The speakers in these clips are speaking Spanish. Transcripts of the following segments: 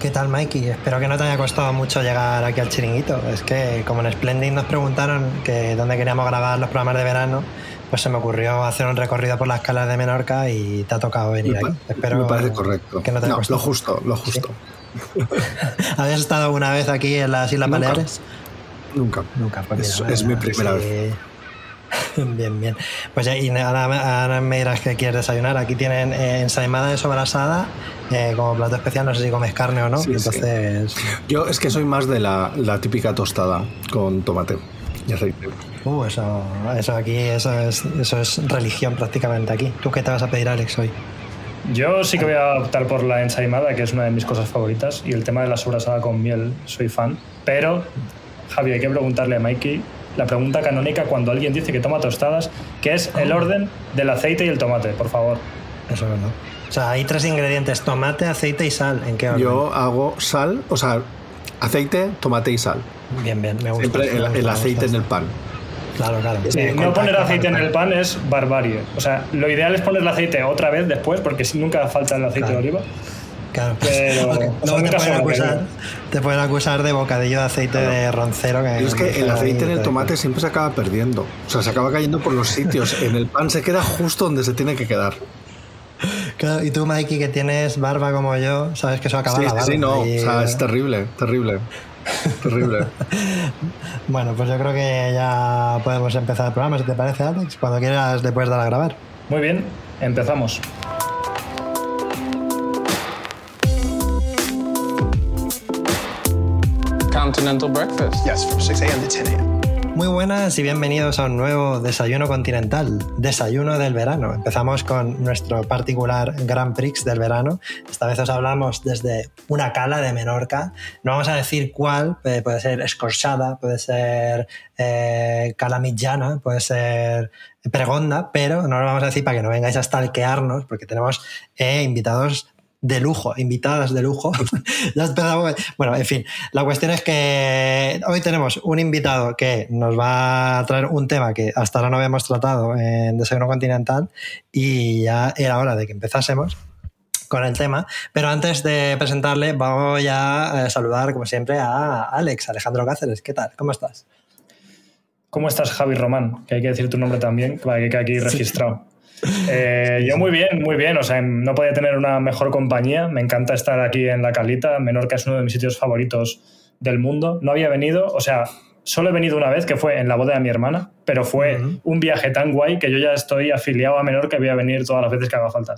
¿Qué tal, Mikey? Espero que no te haya costado mucho llegar aquí al chiringuito. Es que, como en Splendid nos preguntaron que dónde queríamos grabar los programas de verano, pues se me ocurrió hacer un recorrido por las calas de Menorca y te ha tocado venir Me, aquí. Espero me parece correcto. que no te haya No, costado. lo justo, lo justo. ¿Habías estado alguna vez aquí en las Islas Nunca. Baleares? Nunca. Nunca, pues Es- mi primera sí. Bien, bien. Pues ya, y ahora, ahora me dirás que quieres desayunar. Aquí tienen eh, ensaimada de sobrasada eh, como plato especial. No sé si comes carne o no. Sí, sí. entonces, Yo es que soy más de la, la típica tostada con tomate y aceite. uh, eso, eso aquí, eso es, eso es religión prácticamente aquí. ¿Tú qué te vas a pedir, Alex, hoy? Yo sí que voy a optar por la ensaimada, que es una de mis cosas favoritas, y el tema de la sobrasada con miel, soy fan. Pero, Javi, hay que preguntarle a Mikey la pregunta canónica cuando alguien dice que toma tostadas, que es el orden del aceite y el tomate, por favor. Eso es verdad. O sea, hay tres ingredientes: tomate, aceite y sal. ¿En qué orden? Yo hago sal, o sea, aceite, tomate y sal. Bien, bien, me gusta. Siempre el, aceite en el pan. Claro, claro. Sí, Eh, no contacto poner aceite en el pan es barbarie. O sea, lo ideal es poner el aceite otra vez después, porque si nunca falta el aceite Claro. de oliva. Claro. Pero- Porque o sea, luego te pueden, acusar, pero- te pueden acusar de bocadillo de aceite de roncero. Que es que el aceite en el tomate siempre se acaba perdiendo. O sea, se acaba cayendo por los sitios. En el pan se queda justo donde se tiene que quedar. Claro, y tú, Mikey, que tienes barba como yo, sabes que eso acaba Sí, la sí, barba. sí, no. y- O sea, es terrible, terrible. Terrible. Bueno, pues yo creo que ya podemos empezar el programa, si te parece, Alex. Cuando quieras le puedes dar a grabar. Muy bien, empezamos. Continental breakfast. Yes, from 6 a.m. to 10 a.m. Muy buenas y bienvenidos a un nuevo desayuno continental, desayuno del verano. Empezamos con nuestro particular Grand Prix del verano. Esta vez os hablamos desde una cala de Menorca. No vamos a decir cuál, eh, puede ser Escorchada, puede ser eh, Cala Mitjana, puede ser Pregonda, pero no lo vamos a decir para que no vengáis a stalkearnos, porque tenemos eh, invitados de lujo, invitadas de lujo. Ya. Bueno, en fin, la cuestión es que hoy tenemos un invitado que nos va a traer un tema que hasta ahora no habíamos tratado en Desayuno Continental y ya era hora de que empezásemos con el tema. Pero antes de presentarle, vamos ya a saludar, como siempre, a Alex, Alejandro Cáceres. ¿Qué tal? ¿Cómo estás? ¿Cómo estás, Javi Román? Que hay que decir tu nombre también, para que quede aquí registrado. Eh, yo muy bien, muy bien. O sea, no podía tener una mejor compañía. Me encanta estar aquí en La Calita. Menorca es uno de mis sitios favoritos del mundo. No había venido, o sea, solo he venido una vez, que fue en la boda de mi hermana, pero fue un viaje tan guay que yo ya estoy afiliado a Menorca y voy a venir todas las veces que haga falta.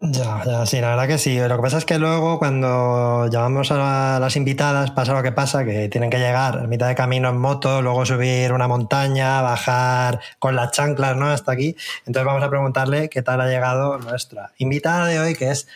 Ya, ya, sí, la verdad que sí. Lo que pasa es que luego cuando llamamos a las invitadas pasa lo que pasa, que tienen que llegar a mitad de camino en moto, luego subir una montaña, bajar con las chanclas, ¿no? Hasta aquí. Entonces vamos a preguntarle qué tal ha llegado nuestra invitada de hoy, que es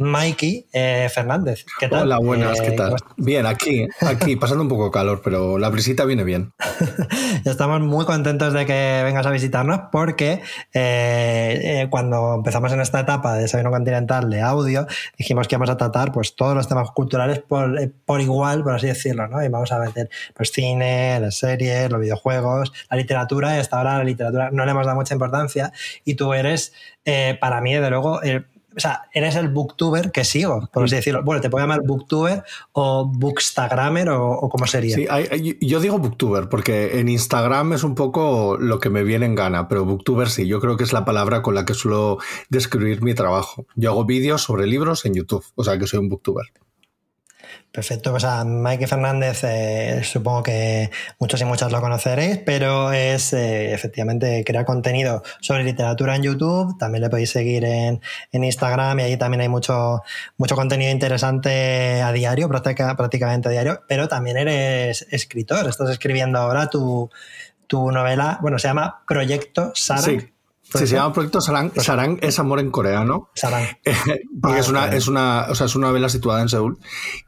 Mikey eh, Fernández. ¿Qué tal? Hola, buenas, Eh, ¿qué tal? ¿cómo estás? Bien, aquí, aquí, pasando un poco de calor, pero la brisita viene bien. Estamos muy contentos de que vengas a visitarnos porque eh, eh, cuando empezamos en esta etapa de Desayuno Continental de audio, dijimos que íbamos a tratar pues, todos los temas culturales por, eh, por igual, por así decirlo, ¿no? Y vamos a meter pues, cine, las series, los videojuegos, la literatura, y hasta ahora la literatura no le hemos dado mucha importancia y tú eres, eh, para mí, desde luego, el- o sea, eres el booktuber que sigo, por así decirlo. Bueno, te puedo llamar booktuber o bookstagrammer o, o cómo sería. Sí, hay- yo digo booktuber porque en Instagram es un poco lo que me viene en gana, pero booktuber sí, yo creo que es la palabra con la que suelo describir mi trabajo. Yo hago vídeos sobre libros en YouTube, o sea que soy un booktuber. Perfecto, pues a Mike Fernández eh, supongo que muchos y muchas lo conoceréis, pero es eh, efectivamente crea contenido sobre literatura en YouTube, también le podéis seguir en, en Instagram y ahí también hay mucho, mucho contenido interesante a diario, prácticamente a diario, pero también eres escritor, estás escribiendo ahora tu, tu novela, bueno, se llama Proyecto Sarang. Sí, se llama Proyecto Sarang. Sarang es amor en coreano. Sarang. Porque es una, es una, o sea, es una novela situada en Seúl.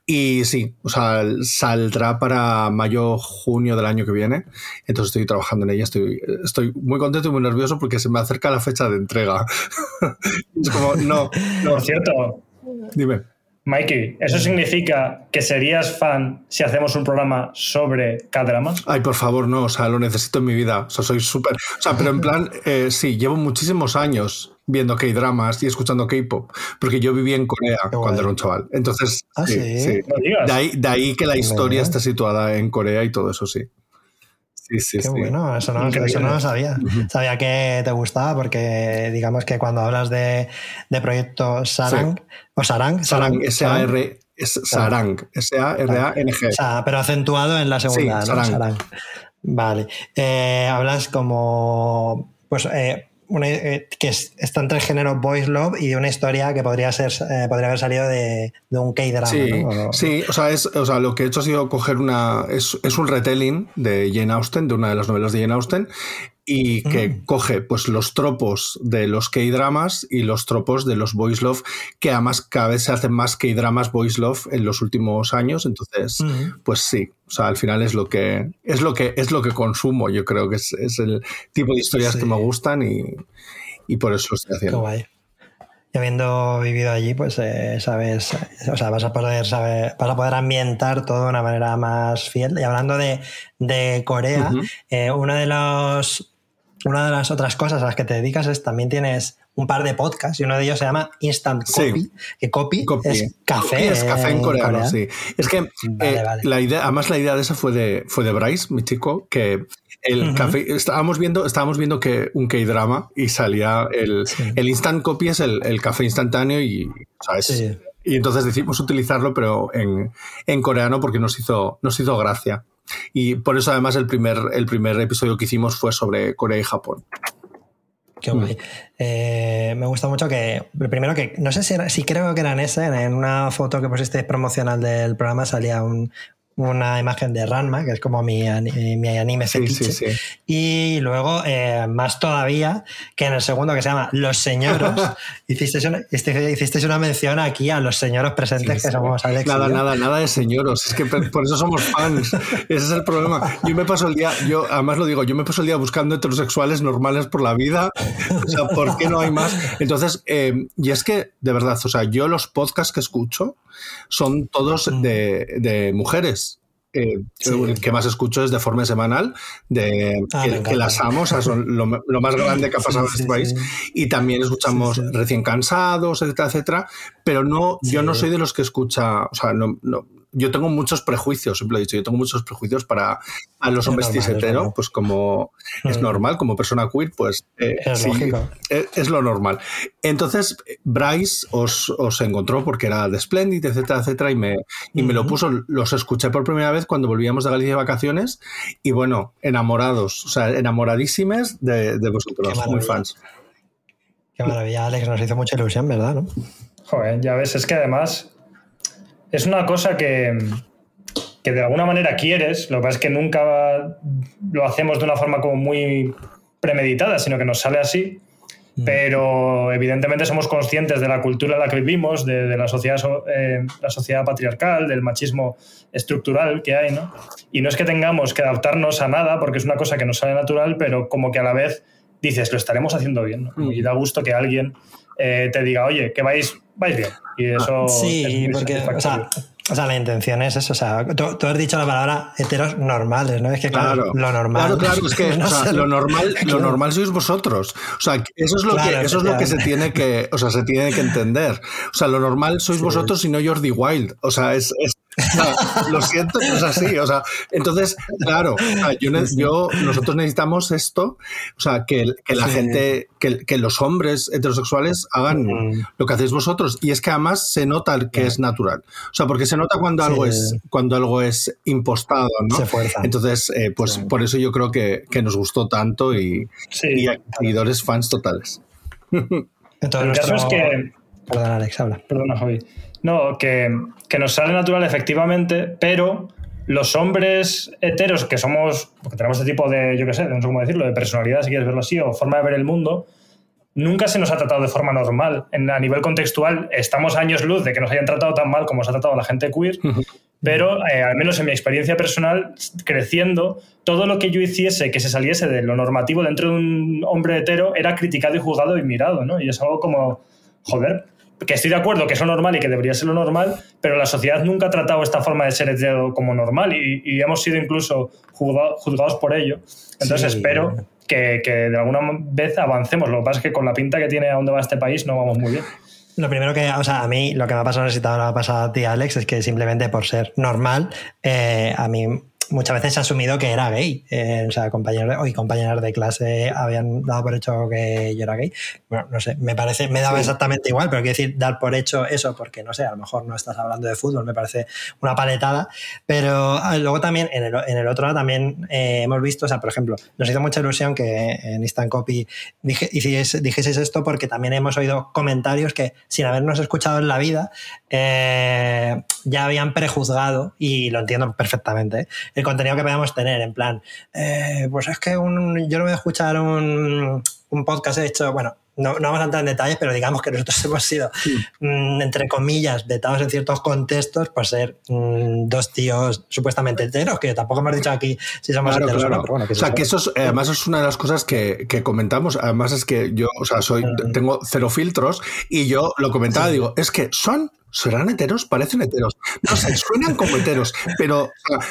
Y sí, o sea, saldrá para mayo, junio del año que viene. Entonces estoy trabajando en ella. Estoy, estoy muy contento y muy nervioso porque se me acerca la fecha de entrega. es como, no, no. Por cierto. Dime. Mikey, ¿eso significa que serías fan si hacemos un programa sobre K-dramas? Ay, por favor, no, o sea, lo necesito en mi vida. O sea, soy súper. O sea, pero en plan, eh, sí, llevo muchísimos años viendo K-dramas y escuchando K-pop, porque yo viví en Corea cuando era un chaval. Entonces, ¿Ah, sí, sí. De, ahí, de ahí que la historia está situada en Corea y todo eso, sí. Sí, sí, Qué bueno, eso no, eso no lo sabía. Sabía que te gustaba porque digamos que cuando hablas de, de proyecto Sarang, o Sarang, Sarang, S-A-R, Sarang, S-A-R-A-N-G. O sea, pero acentuado en la segunda, sí, ¿no? Sarang. Sarang. Vale. Eh, hablas como, pues, eh, una, eh, que es, está entre el género boys love y una historia que podría ser eh, podría haber salido de, de un K-drama. Sí, sí o, sea, es, o sea, lo que he hecho ha sido coger una. Es, es un retelling de Jane Austen, de una de las novelas de Jane Austen, y que Mm. coge pues los tropos de los K-dramas y los tropos de los boys love, que además cada vez se hacen más K-dramas boys love en los últimos años. Entonces, Ujú. pues sí. O sea, al final es lo que es lo que es lo que consumo. Yo creo que es, es el tipo de historias Sí. que me gustan y, y por eso lo estoy Qué haciendo. guay. Y habiendo vivido allí, pues eh, sabes, o sea, vas a poder saber, vas a poder ambientar todo de una manera más fiel. Y hablando de, de Corea, eh, uno de los una de las otras cosas a las que te dedicas es también tienes un par de podcasts y uno de ellos se llama Instant Sí. Copy, que copy, Copy. es café. Copy es café en coreano, sí. Es que Vale, eh, vale. la idea, además la idea de esa fue de, fue de Bryce, mi chico, que el café, estábamos viendo, estábamos viendo que un K-drama y salía el, Sí. el instant copy es el, el café instantáneo y, ¿sabes? Sí. Y entonces decidimos utilizarlo, pero en, en coreano porque nos hizo, nos hizo gracia. Y por eso además el primer, el primer episodio que hicimos fue sobre Corea y Japón. Qué guay. Eh, me gusta mucho que, primero que, no sé si, era, si creo que era en ese, en una foto que pusisteis promocional del programa salía un, una imagen de Ranma, que es como mi, ani- mi anime Sí, fetiche. sí, sí. Y luego, eh, más todavía, que en el segundo que se llama Los Señoros, hicisteis una, hicisteis- una mención aquí a los señoros presentes que somos Alex. y Nada, yo. nada, nada de señoros. Es que por por eso somos fans. Ese es el problema. Yo me paso el día, yo además lo digo, yo me paso el día buscando heterosexuales normales por la vida. O sea, ¿por qué no hay más? Entonces, eh, y es que, de verdad, o sea, yo los podcasts que escucho son todos de, de mujeres. Eh, Mm. Sí. El que más escucho es de forma semanal, de Ah, que, las amo, o sea, son lo, lo más grande que ha pasado Sí, en este sí, país. Y también escuchamos recién cansados, etcétera, etcétera. Pero no, yo no soy de los que escucha, o sea, no, no, yo tengo muchos prejuicios, siempre lo he dicho, yo tengo muchos prejuicios para a los Es hombres normal. pues como es Mm. normal, como persona queer, pues eh, Es sí, lógico. es, es lo normal. Entonces, Bryce os, os encontró porque era de Splendid, etcétera, etcétera, y me, y me lo puso, los escuché por primera vez cuando volvíamos de Galicia de vacaciones, y bueno, enamorados, o sea, enamoradísimes de, de vosotros, muy fans. Qué maravilla, Alex, nos hizo mucha ilusión, ¿verdad? ¿no? Joder, ya ves, es que además es una cosa que, que de alguna manera quieres, lo que pasa es que nunca lo hacemos de una forma como muy premeditada, sino que nos sale así. Pero evidentemente somos conscientes de la cultura en la que vivimos, de, de la, sociedad, so- eh, la sociedad patriarcal, del machismo estructural que hay, ¿no? Y no es que tengamos que adaptarnos a nada, porque es una cosa que nos sale natural, pero como que a la vez dices, lo estaremos haciendo bien, ¿no? Y da gusto que alguien eh, te diga, oye, que vais, vais bien. Y eso es Sí, porque, o sea, o sea, la intención es eso. O sea, tú, tú has dicho la palabra heteros normales, ¿no? Es que, claro, Claro, lo normal. Claro, claro, es que no o sea, lo normal, lo normal sois vosotros. O sea, eso es lo Claro, que, eso es lo que se tiene que, o sea, se tiene que entender. O sea, lo normal sois vosotros y no Jordi Wild. O sea, es, es, lo siento, pero es así. O sea, entonces, claro, yo, yo, nosotros necesitamos esto, o sea, que, que la gente, que, que, los hombres heterosexuales hagan lo que hacéis vosotros. Y es que además se nota que es natural. O sea, porque se nota cuando algo es, cuando algo es impostado, ¿no? Se. Entonces, eh, pues por eso yo creo que, que nos gustó tanto y, y hay seguidores fans totales. Entonces, el caso es que. Perdona, Alex, habla. Perdona, Javi. No, que, que nos sale natural efectivamente, pero los hombres heteros que somos, porque tenemos este tipo de, yo qué sé, no sé cómo decirlo, de personalidad, si quieres verlo así, o forma de ver el mundo, nunca se nos ha tratado de forma normal. En, a nivel contextual, estamos años luz de que nos hayan tratado tan mal como se ha tratado a la gente queer, pero eh, al menos en mi experiencia personal, creciendo, todo lo que yo hiciese que se saliese de lo normativo dentro de un hombre hetero era criticado y juzgado y mirado, ¿no? Y es algo como, joder, que estoy de acuerdo que es lo normal y que debería ser lo normal, pero la sociedad nunca ha tratado esta forma de ser hetero como normal y, hemos sido incluso juzgados por ello. Entonces espero que, que, de alguna vez avancemos. Lo que pasa es que con la pinta que tiene a dónde va este país no vamos muy bien. Lo primero que, o sea, a mí lo que me ha pasado, necesitado la pasada a ti, Alex, es que simplemente por ser normal, eh, a mí muchas veces se ha asumido que era gay. Eh, o sea, compañeros y compañeras de clase habían dado por hecho que yo era gay. Bueno, no sé, me parece, me daba exactamente igual, pero quiero decir, dar por hecho eso, porque no sé, a lo mejor no estás hablando de fútbol, me parece una paletada. Pero ah, luego también, en el, en el otro lado también eh, hemos visto, o sea, por ejemplo, nos hizo mucha ilusión que en Instant Copy dije, esto porque también hemos oído comentarios que sin habernos escuchado en la vida eh, ya habían prejuzgado, y lo entiendo perfectamente, el contenido que podamos tener, en plan, eh, pues es que un, yo no voy a escuchar un, un podcast hecho, bueno, no, no, vamos a entrar en detalles, pero digamos que nosotros hemos sido, mm, entre comillas, vetados en ciertos contextos por ser mm, dos tíos supuestamente heteros, que tampoco hemos dicho aquí si somos claro, heteros claro. bueno, o sea, que eso es, además es una de las cosas que, que, comentamos. Además es que yo, o sea, soy, tengo cero filtros y yo lo comentaba, sí. digo, es que son ¿Serán heteros? Parecen heteros. No sé, suenan como heteros. Pero,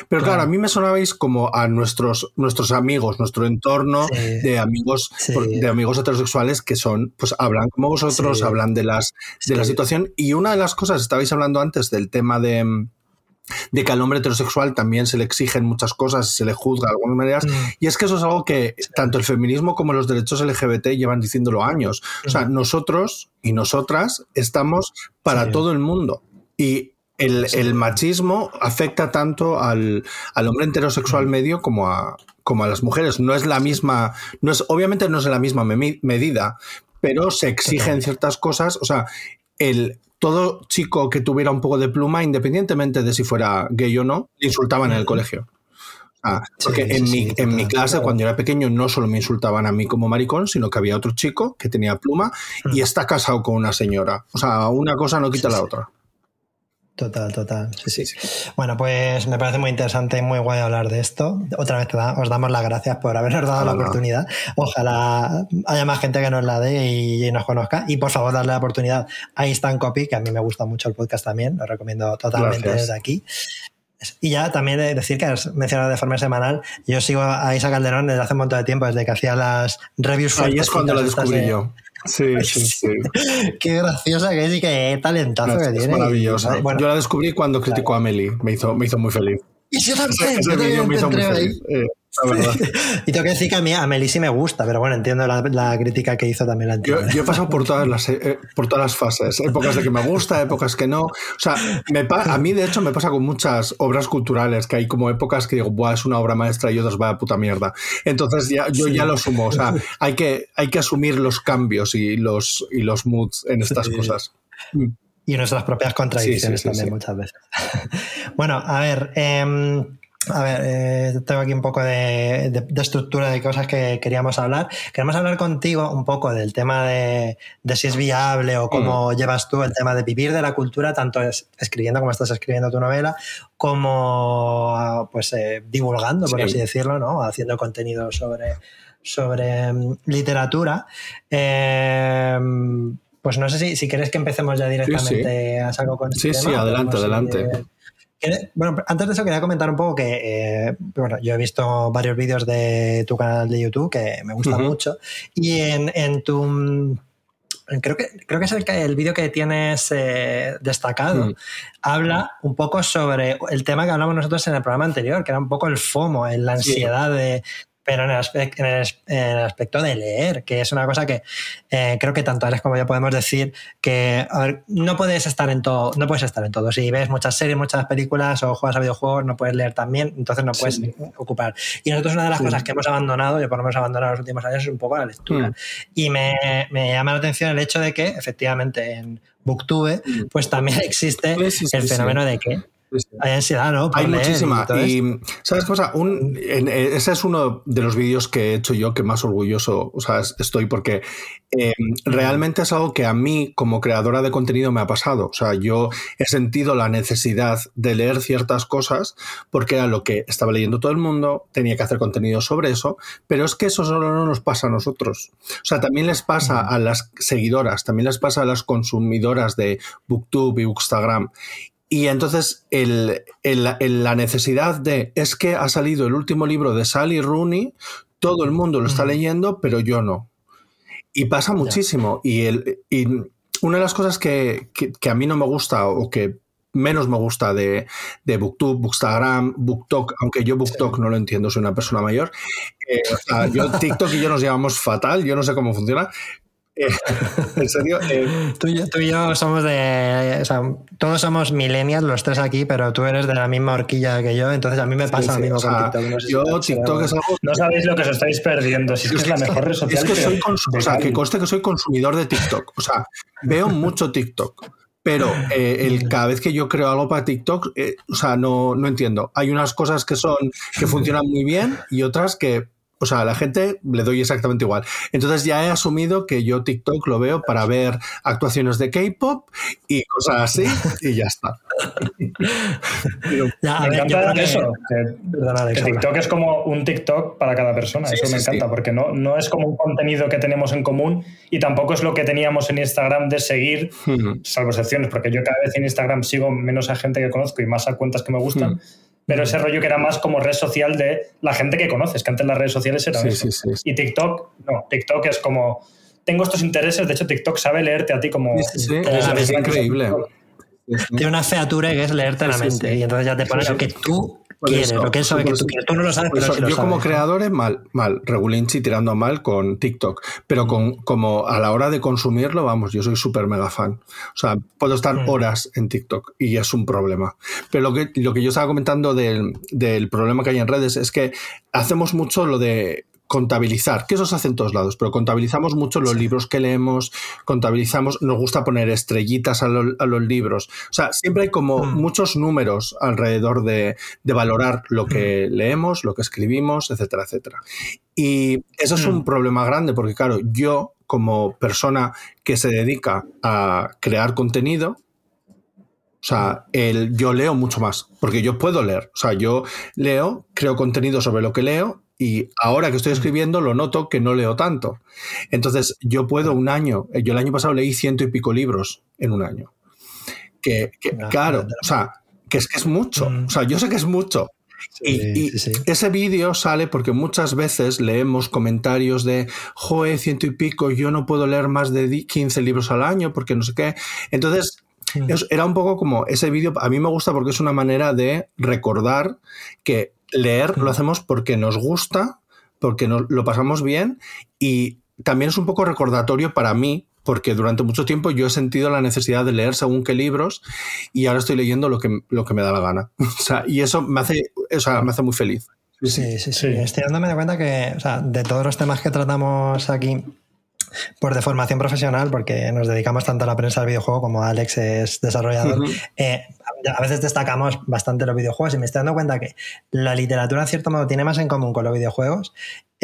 pero claro, a mí me sonabais como a nuestros, nuestros amigos, nuestro entorno sí. de amigos sí. de amigos heterosexuales que son, pues hablan como vosotros, sí. hablan de las de la situación. Y una de las cosas, estabais hablando antes del tema de de que al hombre heterosexual también se le exigen muchas cosas, se le juzga de algunas maneras, mm. y es que eso es algo que tanto el feminismo como los derechos LGBT llevan diciéndolo años. O sea, nosotros y nosotras estamos para sí. todo el mundo. Y el, sí. el, machismo afecta tanto al, al hombre heterosexual medio como a, como a las mujeres. No es la misma, no es, obviamente no es la misma me medida, pero se exigen ciertas cosas. O sea, el, todo chico que tuviera un poco de pluma, independientemente de si fuera gay o no, le insultaban en el colegio. Ah, porque sí, en, sí, mi, sí, en mi clase, claro. cuando era pequeño, no solo me insultaban a mí como maricón, sino que había otro chico que tenía pluma y está casado con una señora. O sea, una cosa no quita la otra. Total, total. Sí, sí. Bueno, pues me parece muy interesante y muy guay hablar de esto. Otra vez da, os damos las gracias por habernos dado Ojalá. la oportunidad. Ojalá haya más gente que nos la dé y, y, nos conozca. Y por favor, darle la oportunidad a Instant Copy, que a mí me gusta mucho el podcast también. Lo recomiendo totalmente gracias. desde aquí. Y ya también decir que has mencionado de forma semanal, yo sigo a Isa Calderón desde hace un montón de tiempo, desde que hacía las reviews. Ahí es cuando lo descubrí de... yo. Sí, sí, sí. Qué graciosa que es y qué talentazo que es tiene. Maravillosa. Y, bueno, yo la descubrí cuando criticó claro. a Meli. Me hizo, me hizo muy feliz. Y yo también. Ese, ese vídeo me hizo muy feliz. Eh, y tengo que decir que a mí a Meli sí me gusta, pero bueno, entiendo la, la crítica que hizo también la yo, yo, he pasado por todas las eh, por todas las fases, épocas de que me gusta, épocas que no. O sea, me a mí de hecho me pasa con muchas obras culturales que hay como épocas que digo, Buah, es una obra maestra y otras va a puta mierda. Entonces ya, yo sí. ya lo sumo, o sea, hay que, hay que asumir los cambios y los, y los moods en estas sí. cosas. Y nuestras propias contradicciones también muchas veces. bueno, a ver. Eh, a ver, eh, tengo aquí un poco de, de, de, estructura de cosas que queríamos hablar. Queremos hablar contigo un poco del tema de, de si es viable o cómo mm. llevas tú el tema de vivir de la cultura, tanto es, escribiendo como estás escribiendo tu novela, como pues eh, divulgando, por sí. así decirlo, ¿no? Haciendo contenido sobre, sobre um, literatura. Eh, pues no sé si, si quieres que empecemos ya directamente sí, sí. a saco con Sí, este sí, tema, adelante, adelante. Bueno, antes de eso quería comentar un poco que, eh, bueno, yo he visto varios vídeos de tu canal de YouTube que me gustan uh -huh. mucho y en, en, tu creo que, creo que es el, el vídeo que tienes eh, destacado, Mm. habla un poco sobre el tema que hablamos nosotros en el programa anterior, que era un poco el FOMO, la Sí. ansiedad de pero en el, aspecto, en, el, en el aspecto de leer, que es una cosa que eh, creo que tanto Alex como yo podemos decir que, a ver, no puedes estar en todo, no puedes estar en todo. Si ves muchas series, muchas películas o juegas a videojuegos, no puedes leer también, entonces no puedes Sí. ocupar. Y nosotros una de las Sí. cosas que hemos abandonado, yo por lo menos abandonado en los últimos años, es un poco la lectura. Mm. Y me, me llama la atención el hecho de que, efectivamente, en Booktube, Mm. pues también existe Sí, sí, sí, el fenómeno de que. Hay ansiedad, ¿no? Por Hay leer muchísima. Y, ¿sabes pasa? Un, en- en- ese es uno de los vídeos que he hecho yo que más orgulloso o sea, es- estoy porque eh, realmente es algo que a mí como creadora de contenido me ha pasado. O sea, yo he sentido la necesidad de leer ciertas cosas porque era lo que estaba leyendo todo el mundo, tenía que hacer contenido sobre eso, pero es que eso solo no nos pasa a nosotros. O sea, también les pasa a las seguidoras, también les pasa a las consumidoras de Booktube y Bookstagram. Y entonces el, el- el- la necesidad de es que ha salido el último libro de Sally Rooney, todo el mundo lo está leyendo, pero yo no. Y pasa muchísimo. Y, el, y una de las cosas que, que- que a mí no me gusta o que menos me gusta de, de Booktube, Bookstagram, BookTok, aunque yo BookTok no lo entiendo, soy una persona mayor. eh, o sea, yo, TikTok y yo nos llevamos fatal, yo no sé cómo funciona. Eh, en serio, eh, Tú y, yo, tú y yo somos de. O sea, todos somos millennials, los tres aquí, pero tú eres de la misma horquilla que yo, entonces a mí me pasa sí, lo mismo o sea, con TikTok. no sé yo si TikTok es algo No sabéis lo que os estáis perdiendo. Si es que es la mejor red social. Es que soy o sea, que conste que soy consumidor de TikTok. O sea, veo mucho TikTok. Pero eh, el, cada vez que yo creo algo para TikTok, eh, o sea, no, no entiendo. Hay unas cosas que son que funcionan muy bien y otras que, o sea, a la gente le doy exactamente igual. Entonces ya he asumido que yo TikTok lo veo para ver actuaciones de K-pop y cosas así y ya está. Pero- Ya, a Me ver, encanta que- eso. Que. TikTok es como un TikTok para cada persona. Sí, eso sí, me encanta, sí. porque no, no es como un contenido que tenemos en común y tampoco es lo que teníamos en Instagram de seguir, Hmm. salvo excepciones, porque yo cada vez en Instagram sigo menos a gente que conozco y más a cuentas que me gustan. Hmm. Pero ese rollo que era más como red social de la gente que conoces, que antes las redes sociales eran Sí, eso. sí, sí. Y TikTok, no, TikTok es como, tengo estos intereses, de hecho TikTok sabe leerte a ti como... Es, increíble. Tiene una featura que es leerte la mente y entonces ya te pone Sí, sí. lo que tú quieres, lo que él sabe que tú quieres. Tú no lo sabes, pero sí lo yo como creador es mal, mal, regulinchi tirando mal con TikTok, pero con, como a la hora de consumirlo, vamos, yo soy súper mega fan. O sea, puedo estar horas en TikTok y es un problema. Pero lo que, lo que yo estaba comentando del, del problema que hay en redes es que hacemos mucho lo de contabilizar, que eso se hace en todos lados, pero contabilizamos mucho los libros que leemos, contabilizamos, nos gusta poner estrellitas a, lo- a los libros. O sea, siempre hay como Mm. muchos números alrededor de, de valorar lo que leemos, lo que escribimos, etcétera, etcétera. Y eso es Mm. un problema grande porque, claro, yo como persona que se dedica a crear contenido, o sea, el, yo leo mucho más, porque yo puedo leer. O sea, yo leo, creo contenido sobre lo que leo y ahora que estoy escribiendo lo noto que no leo tanto. Entonces, yo puedo un año, eh, yo el año pasado leí ciento y pico libros en un año. Que, que, Ah, claro, o sea, que es que es mucho. Mm. O sea, yo sé que es mucho. Y, Sí, y sí, sí. ese vídeo sale porque muchas veces leemos comentarios de, joe, ciento y pico, yo no puedo leer más de di- 15 libros al año porque no sé qué. Entonces, Mm. era un poco como ese vídeo, a mí me gusta porque es una manera de recordar que leer lo hacemos porque nos gusta, porque nos, lo pasamos bien y también es un poco recordatorio para mí. Porque durante mucho tiempo yo he sentido la necesidad de leer según qué libros y ahora estoy leyendo lo que, lo que me da la gana. O sea, y eso me hace, o sea, me hace muy feliz. Sí, sí, sí. Sí. Estoy dándome de cuenta que, o sea, de todos los temas que tratamos aquí, por de formación profesional, porque nos dedicamos tanto a la prensa del videojuego como Alex es desarrollador, eh, a veces destacamos bastante los videojuegos y me estoy dando cuenta que la literatura, en cierto modo, tiene más en común con los videojuegos.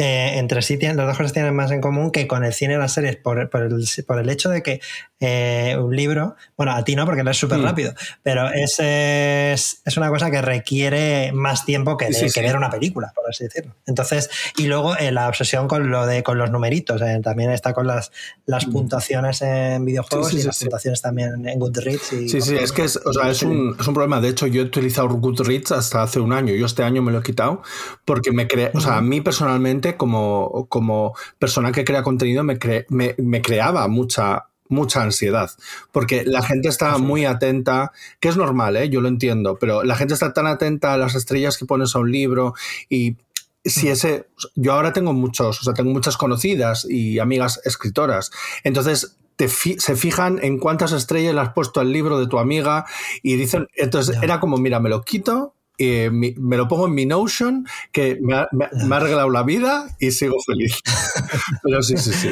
eh, entre sí, tienen, las dos cosas tienen más en común que con el cine y las series, por, por el, por el hecho de que eh, un libro, bueno, a ti no, porque lees súper Mm. rápido, pero es, es, es una cosa que requiere más tiempo que, de- Sí, sí, que ver una película, por así decirlo. Entonces, y luego eh, la obsesión con lo de con los numeritos, eh, también está con las, las puntuaciones en videojuegos Mm. Y las puntuaciones también en Goodreads. Y Sí, sí, es que es, o sea, es, un, es un problema. De hecho, yo he utilizado Goodreads hasta hace un año. Yo este año me lo he quitado porque me crea, o sea, a mí personalmente, como, como persona que crea contenido, me, cre- me, me creaba mucha mucha ansiedad, porque la gente está muy atenta, que es normal, ¿eh? yo lo entiendo, pero la gente está tan atenta a las estrellas que pones a un libro y si ese, yo ahora tengo muchos, o sea, tengo muchas conocidas y amigas escritoras, entonces te se fijan en cuántas estrellas le has puesto al libro de tu amiga y dicen, entonces era como, mira, me lo quito y me lo pongo en mi Notion, que me ha, arreglado la vida y sigo feliz. Pero sí, sí, sí.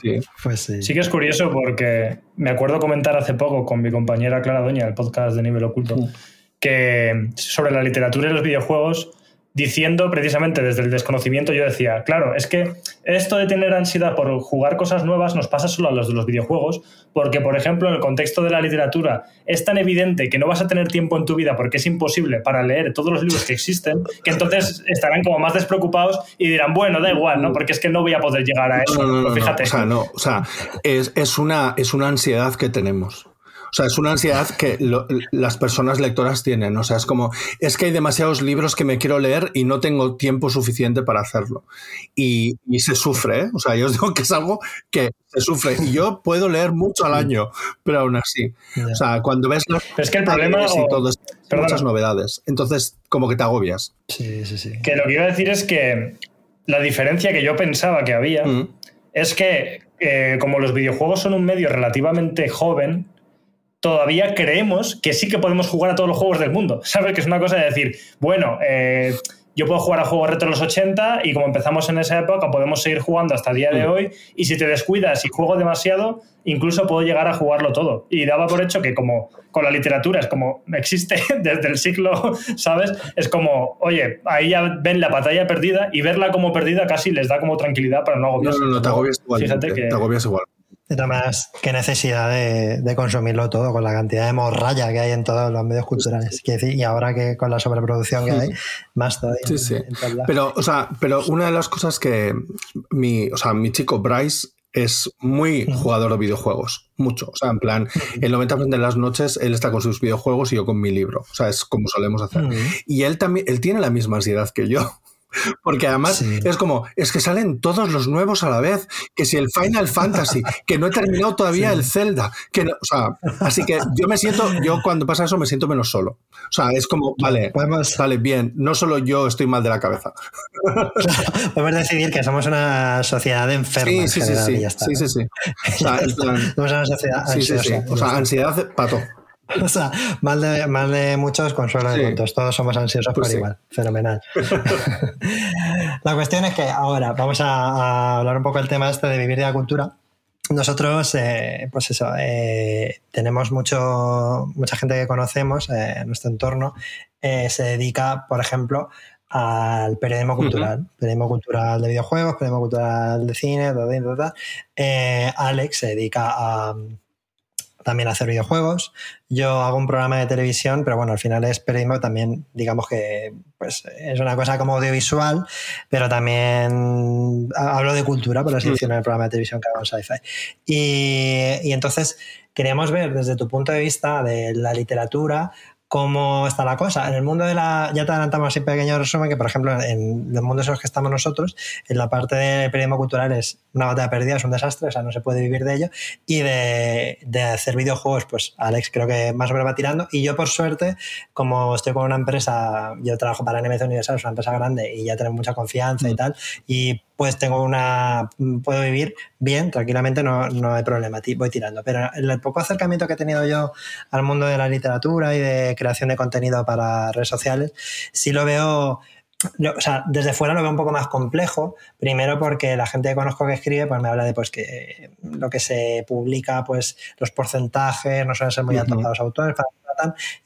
Sí. Pues sí. sí. que es curioso porque me acuerdo comentar hace poco con mi compañera Clara Doña, el podcast de Nivel Oculto, que sobre la literatura y los videojuegos diciendo precisamente desde el desconocimiento, yo decía, claro, es que esto de tener ansiedad por jugar cosas nuevas nos pasa solo a los de los videojuegos, porque, por ejemplo, en el contexto de la literatura es tan evidente que no vas a tener tiempo en tu vida porque es imposible para leer todos los libros que existen, que entonces estarán como más despreocupados y dirán, bueno, da igual, ¿no? Porque es que no voy a poder llegar a eso. No, fíjate. O sea, no, o sea, es, es, una, es una ansiedad que tenemos. O sea, es una ansiedad que las personas lectoras tienen. O sea, es como, es que hay demasiados libros que me quiero leer y no tengo tiempo suficiente para hacerlo. Y, se sufre, ¿eh? O sea, yo os digo que es algo que se sufre. Y yo puedo leer mucho al año, pero aún así. O sea, cuando ves los... es que el problema... Y todo, muchas novedades. Entonces, como que te agobias. Sí, sí, sí. Que lo que iba a decir es que la diferencia que yo pensaba que había mm. es que eh, como los videojuegos son un medio relativamente joven, todavía creemos que sí que podemos jugar a todos los juegos del mundo. ¿Sabes? Que es una cosa de decir, bueno, eh, yo puedo jugar a juegos retro de los 80 y como empezamos en esa época podemos seguir jugando hasta el día de mm. hoy y si te descuidas y juego demasiado, incluso puedo llegar a jugarlo todo. Y daba por hecho que como con la literatura es como existe desde el siglo, ¿sabes? Es como, oye, ahí ya ven la batalla perdida y verla como perdida casi les da como tranquilidad para no agobiarse. No, no, no, te agobias igual. Fíjate que... Te agobias igual. De más, qué necesidad de, consumirlo todo con la cantidad de morralla que hay en todos los medios culturales. y ahora que con la sobreproducción que hay, más todavía. Sí, sí. Pero, o sea, pero una de las cosas que mi, o sea, mi chico Bryce es muy jugador de videojuegos, mucho. O sea, en plan, el 90% de las noches él está con sus videojuegos y yo con mi libro. O sea, es como solemos hacer. Y él también, él tiene la misma ansiedad que yo. Porque además es como, es que salen todos los nuevos a la vez, que si el Final Fantasy, que no he terminado todavía el Zelda, que o sea, así que yo me siento, yo cuando pasa eso me siento menos solo. O sea, es como, vale, podemos, vale, bien, no solo yo estoy mal de la cabeza. podemos decidir que somos una sociedad enferma. Sí, sí, sí, sí, sí, sí, sí, O sea, somos una sociedad ansiosa. O sea, ansiedad pato. O sea, mal de, mal de muchos, consuelo de tontos. Todos somos ansiosos pues por igual. Fenomenal. la cuestión es que ahora vamos a, hablar un poco del tema este de vivir de la cultura. Nosotros, eh, pues eso, eh, tenemos mucho, mucha gente que conocemos eh, en nuestro entorno, se dedica, por ejemplo, al periodismo cultural, periodismo cultural de videojuegos, periodismo cultural de cine, todo, todo. Alex se dedica a, también hacer videojuegos. Yo hago un programa de televisión, pero bueno, al final es periodismo también, digamos que pues, es una cosa como audiovisual, pero también hablo de cultura, por así decirlo, en el programa de televisión que hago en Sci-Fi. Y, y entonces queríamos ver desde tu punto de vista de la literatura cómo está la cosa. En el mundo de la, ya te adelantamos así pequeño resumen, que por ejemplo en los mundos en los que estamos nosotros, en la parte de periodismo cultural es una batalla perdida, es un desastre, o sea, no se puede vivir de ello. Y de, de hacer videojuegos, pues Alex creo que más o menos va tirando. Y yo por suerte, como estoy con una empresa, yo trabajo para NMC Universal, es una empresa grande y ya tenemos mucha confianza y mm. tal, y pues tengo una, puedo vivir bien, tranquilamente, no, no hay problema, voy tirando. Pero el poco acercamiento que he tenido yo al mundo de la literatura y de creación de contenido para redes sociales, sí lo veo o sea, desde fuera lo veo un poco más complejo. Primero porque la gente que conozco que escribe, pues me habla de pues que lo que se publica, pues los porcentajes no suelen ser muy altos para los autores, para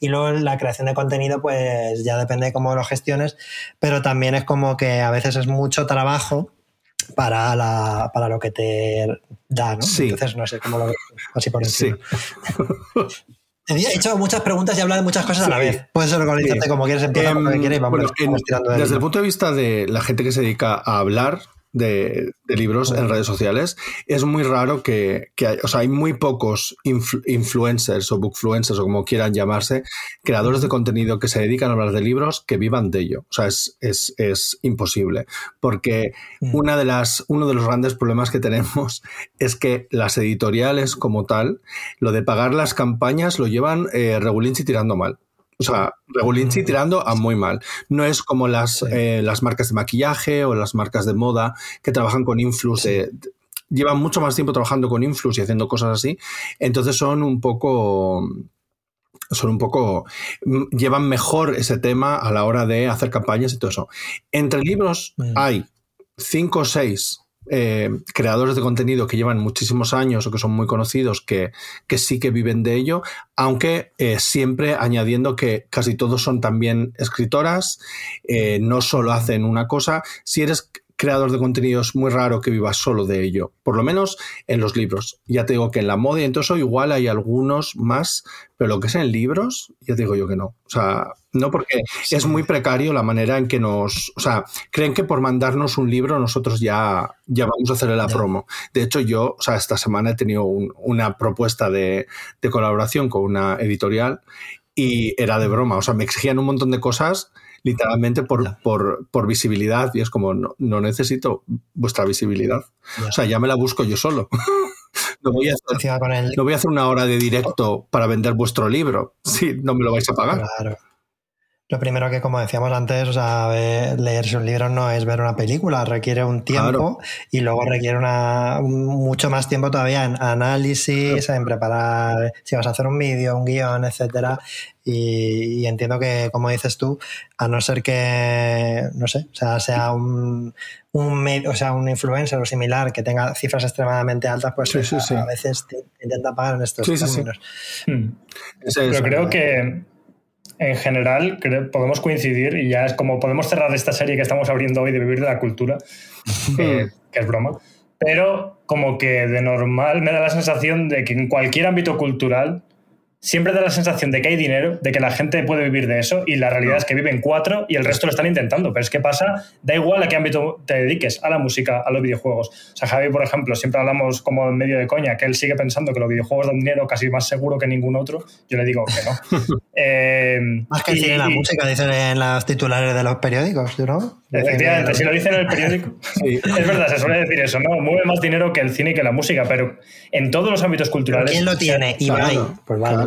y luego la creación de contenido, pues ya depende de cómo lo gestiones, pero también es como que a veces es mucho trabajo para, la, para lo que te da, ¿no? Entonces, no sé cómo lo así por encima. Sí. He hecho muchas preguntas y hablado de muchas cosas a la vez. Puedes organizarte como quieres, empieza como em, quieres vamos, Desde el punto de vista de la gente que se dedica a hablar, de, libros en redes sociales, es muy raro que, hay, o sea, hay muy pocos influencers o bookfluencers o como quieran llamarse, creadores de contenido que se dedican a hablar de libros que vivan de ello. O sea, es, es imposible. Porque mm. una de las, uno de los grandes problemas que tenemos es que las editoriales como tal, lo de pagar las campañas lo llevan eh, tirando mal. O sea, Regulinci tirando a muy mal. No es como las, eh, las marcas de maquillaje o las marcas de moda que trabajan con influx. llevan mucho más tiempo trabajando con influx y haciendo cosas así. Entonces son un poco son un poco, mm, llevan mejor ese tema a la hora de hacer campañas y todo eso. Entre libros hay cinco o seis eh, creadores de contenido que llevan muchísimos años o que son muy conocidos que, que sí que viven de ello, aunque eh, siempre añadiendo que casi todos son también escritoras, eh, no solo hacen una cosa. Si eres creador de contenido es muy raro que vivas solo de ello, por lo menos en los libros. Ya te digo que en la moda y en todo eso igual hay algunos más, pero lo que es en libros, ya te digo yo que no. O sea, no porque es muy precario la manera en que nos, o sea, creen que por mandarnos un libro nosotros ya, ya vamos a hacerle la promo. De hecho, yo, o sea, esta semana he tenido una propuesta de, de colaboración con una editorial y era de broma, o sea, me exigían un montón de cosas literalmente por, por, visibilidad y es como, no, necesito vuestra visibilidad. O sea, ya me la busco yo solo. no, voy a hacer, no voy a hacer una hora de directo para vender vuestro libro si no me lo vais a pagar. Claro. Lo primero que, como decíamos antes, o sea, leerse un libro no es ver una película, requiere un tiempo y luego requiere una, mucho más tiempo todavía en análisis, en preparar, si vas a hacer un vídeo, un guion, etcétera. Y, entiendo que, como dices tú, a no ser que, no sé, o sea, sea un, un, o sea, un influencer o similar que tenga cifras extremadamente altas, pues a, veces te, intenta pagar en estos términos. Hmm. Pero creo que en general podemos coincidir y ya es como podemos cerrar esta serie que estamos abriendo hoy de vivir de la cultura, que, que es broma, pero como que de normal me da la sensación de que en cualquier ámbito cultural siempre da la sensación de que hay dinero, de que la gente puede vivir de eso, y la realidad es que viven cuatro y el resto lo están intentando. Pero es que pasa, da igual a qué ámbito te dediques, a la música, a los videojuegos. O sea, Javi, por ejemplo, siempre hablamos como en medio de coña, que él sigue pensando que los videojuegos dan dinero casi más seguro que ningún otro. Yo le digo que no. Eh, más que y, la música, dicen en los titulares de los periódicos, ¿no? Efectivamente, si lo dicen en el periódico. Es verdad, se suele decir eso, ¿no? Mueve más dinero que el cine y que la música, pero en todos los ámbitos culturales. ¿Quién lo tiene? Ibai. Pues vale.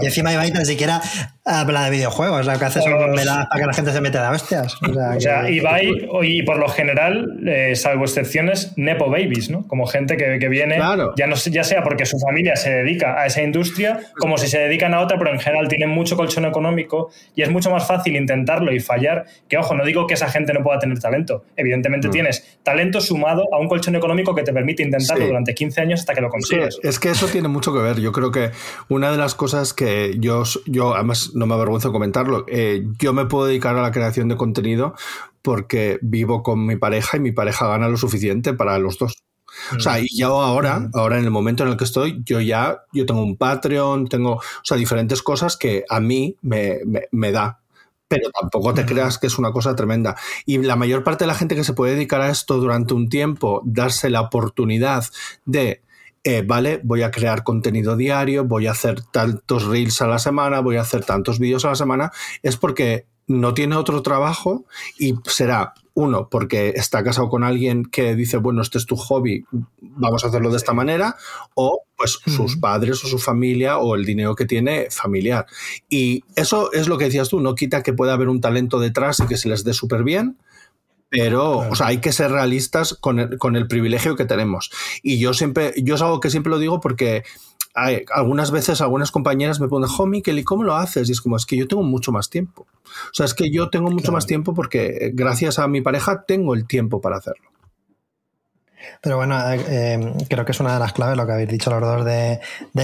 Y encima Ibai ni siquiera habla de videojuegos, lo que hace son para que la gente se meta de hostias. O sea, Ibai, y por lo general, eh, salvo excepciones, Nepo Babies, ¿no? Como gente que, que viene, ya, no, ya sea porque su familia se dedica a esa industria, como si se dedican a otra, pero en general tienen mucho colchón económico y es mucho más fácil intentarlo y fallar. Que ojo, no digo que esa gente no pueda tener talento. Evidentemente mm. tienes talento sumado a un colchón económico que te permite intentarlo durante 15 años hasta que lo consigues. Es que, eso tiene mucho que ver. Yo creo que una de las cosas que yo, yo además no me avergüenzo comentarlo, eh, yo me puedo dedicar a la creación de contenido porque vivo con mi pareja y mi pareja gana lo suficiente para los dos. O sea, y yo ahora, ahora en el momento en el que estoy, yo ya, yo tengo un Patreon, tengo, o sea, diferentes cosas que a mí me, me da pero tampoco te creas que es una cosa tremenda. Y la mayor parte de la gente que se puede dedicar a esto durante un tiempo, darse la oportunidad de, eh, vale, voy a crear contenido diario, voy a hacer tantos reels a la semana, voy a hacer tantos vídeos a la semana, es porque no tiene otro trabajo y será uno, porque está casado con alguien que dice, bueno, este es tu hobby, vamos a hacerlo de esta manera, o pues sus padres o su familia o el dinero que tiene familiar. Y eso es lo que decías tú, no quita que pueda haber un talento detrás y que se les dé súper bien, pero o sea, hay que ser realistas con el, con el privilegio que tenemos. Y yo siempre, yo es algo que siempre lo digo porque algunas veces algunas compañeras me ponen, jo, Miquel, ¿y cómo lo haces? Y es como, es que yo tengo mucho más tiempo. O sea, es que yo tengo mucho más tiempo porque eh, gracias a mi pareja tengo el tiempo para hacerlo. Pero bueno, eh, creo que es una de las claves lo que habéis dicho los dos de,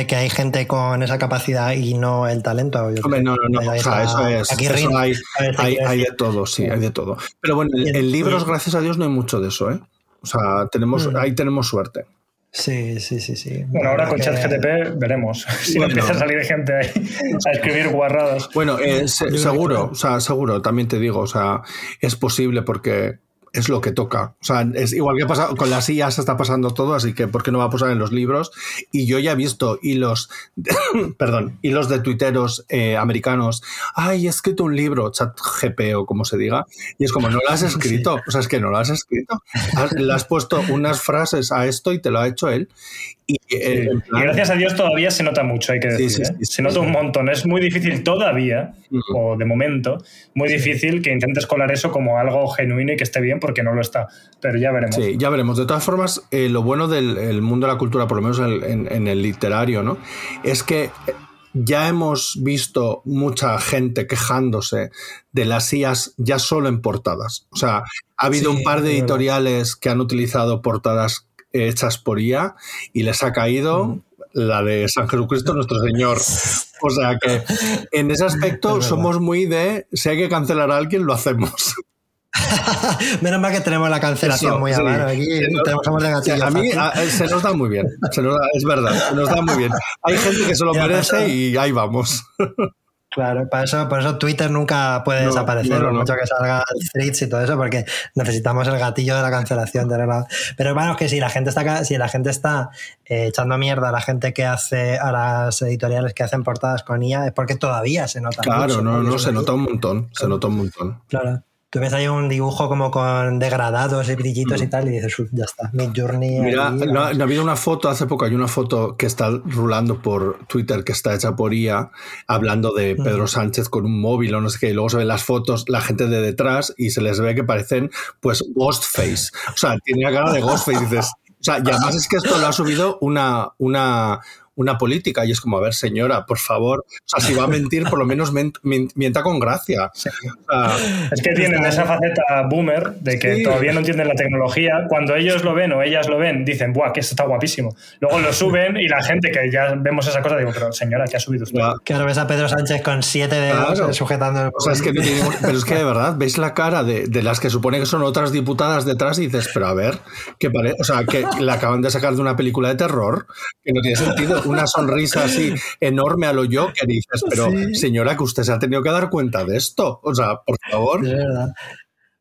que hay gente con esa capacidad y no el talento. Hombre, no, no, no. O sea, eso es. hay, de todo, sí, hay de todo. Pero bueno, en, libros, gracias a Dios, no hay mucho de eso, ¿eh? O sea, tenemos, mm. ahí tenemos suerte. Sí, sí, sí, sí. Bueno, ahora con ChatGTP veremos si empieza a salir gente ahí a escribir guarradas. Bueno, eh, seguro, o sea, seguro, también te digo, o sea, es posible porque es lo que toca. O sea, es igual que pasa con las IAS está pasando todo, así que ¿por qué no va a pasar en los libros? Y yo ya he visto hilos, perdón, hilos de tuiteros eh, americanos. Ay, he escrito un libro, chat GP o como se diga, y es como, no lo has escrito. O sea, es que no lo has escrito. le has puesto unas frases a esto y te lo ha hecho él. Y, eh, gracias a Dios todavía se nota mucho, hay que decir. ¿eh? se nota un montón. Es muy difícil todavía, o de momento, muy difícil que intentes colar eso como algo genuino y que esté bien porque no lo está. Pero ya veremos. Sí, ya veremos. De todas formas, eh, lo bueno del mundo de la cultura, por lo menos en, el literario, ¿no? Es que ya hemos visto mucha gente quejándose de las IAS ya solo en portadas. O sea, ha habido un par de editoriales que han utilizado portadas hechas por IA y les ha caído la de San Jesucristo nuestro Señor. O sea que en ese aspecto somos muy de si hay que cancelar a alguien, lo hacemos. Menos mal que tenemos la cancelación muy a mano. Aquí tenemos A mí se nos da muy bien. es verdad, se nos da muy bien. Hay gente que se lo merece y ahí vamos. Claro, para eso, por eso Twitter nunca puede desaparecer, por mucho que salga threads y todo eso, porque necesitamos el gatillo de la cancelación. De la... Pero bueno, es que si la gente está, si la gente está eh, echando mierda a la gente que hace, a las editoriales que hacen portadas con IA, es porque todavía se nota. Claro, no, no, se nota un montón, se nota un montón. Claro. Tú ves ahí un dibujo como con degradados y brillitos y mm. tal, y dices, ya está, Mid Journey. Mira, no, ha habido una foto hace poco, hay una foto que está rulando por Twitter que está hecha por IA, hablando de mm. Pedro Sánchez con un móvil o no sé qué, y luego se ven las fotos, la gente de detrás, y se les ve que parecen, pues, Ghostface. O sea, tiene la cara de Ghostface, y dices. O sea, y además es que esto lo ha subido una, una, una política. Y es como, a ver, señora, por favor, o sea, si va a mentir, por lo menos mienta con gracia. es que tienen esa faceta boomer de que todavía no entienden la tecnología. Cuando ellos lo ven o ellas lo ven, dicen, ¡buah, que esto está guapísimo! Luego lo suben y la gente que ya vemos esa cosa, digo, pero señora, ¿qué ha subido usted? Que ahora ves a Pedro Sánchez con siete dedos sujetando el... O sea, es que pero es que de verdad, veis la cara de, de, las que supone que son otras diputadas detrás y dices, pero a ver, que pare... o sea, que la acaban de sacar de una película de terror, que no tiene sentido una sonrisa así enorme a lo yo que dices, pero señora, que usted se ha tenido que dar cuenta de esto. O sea, por favor.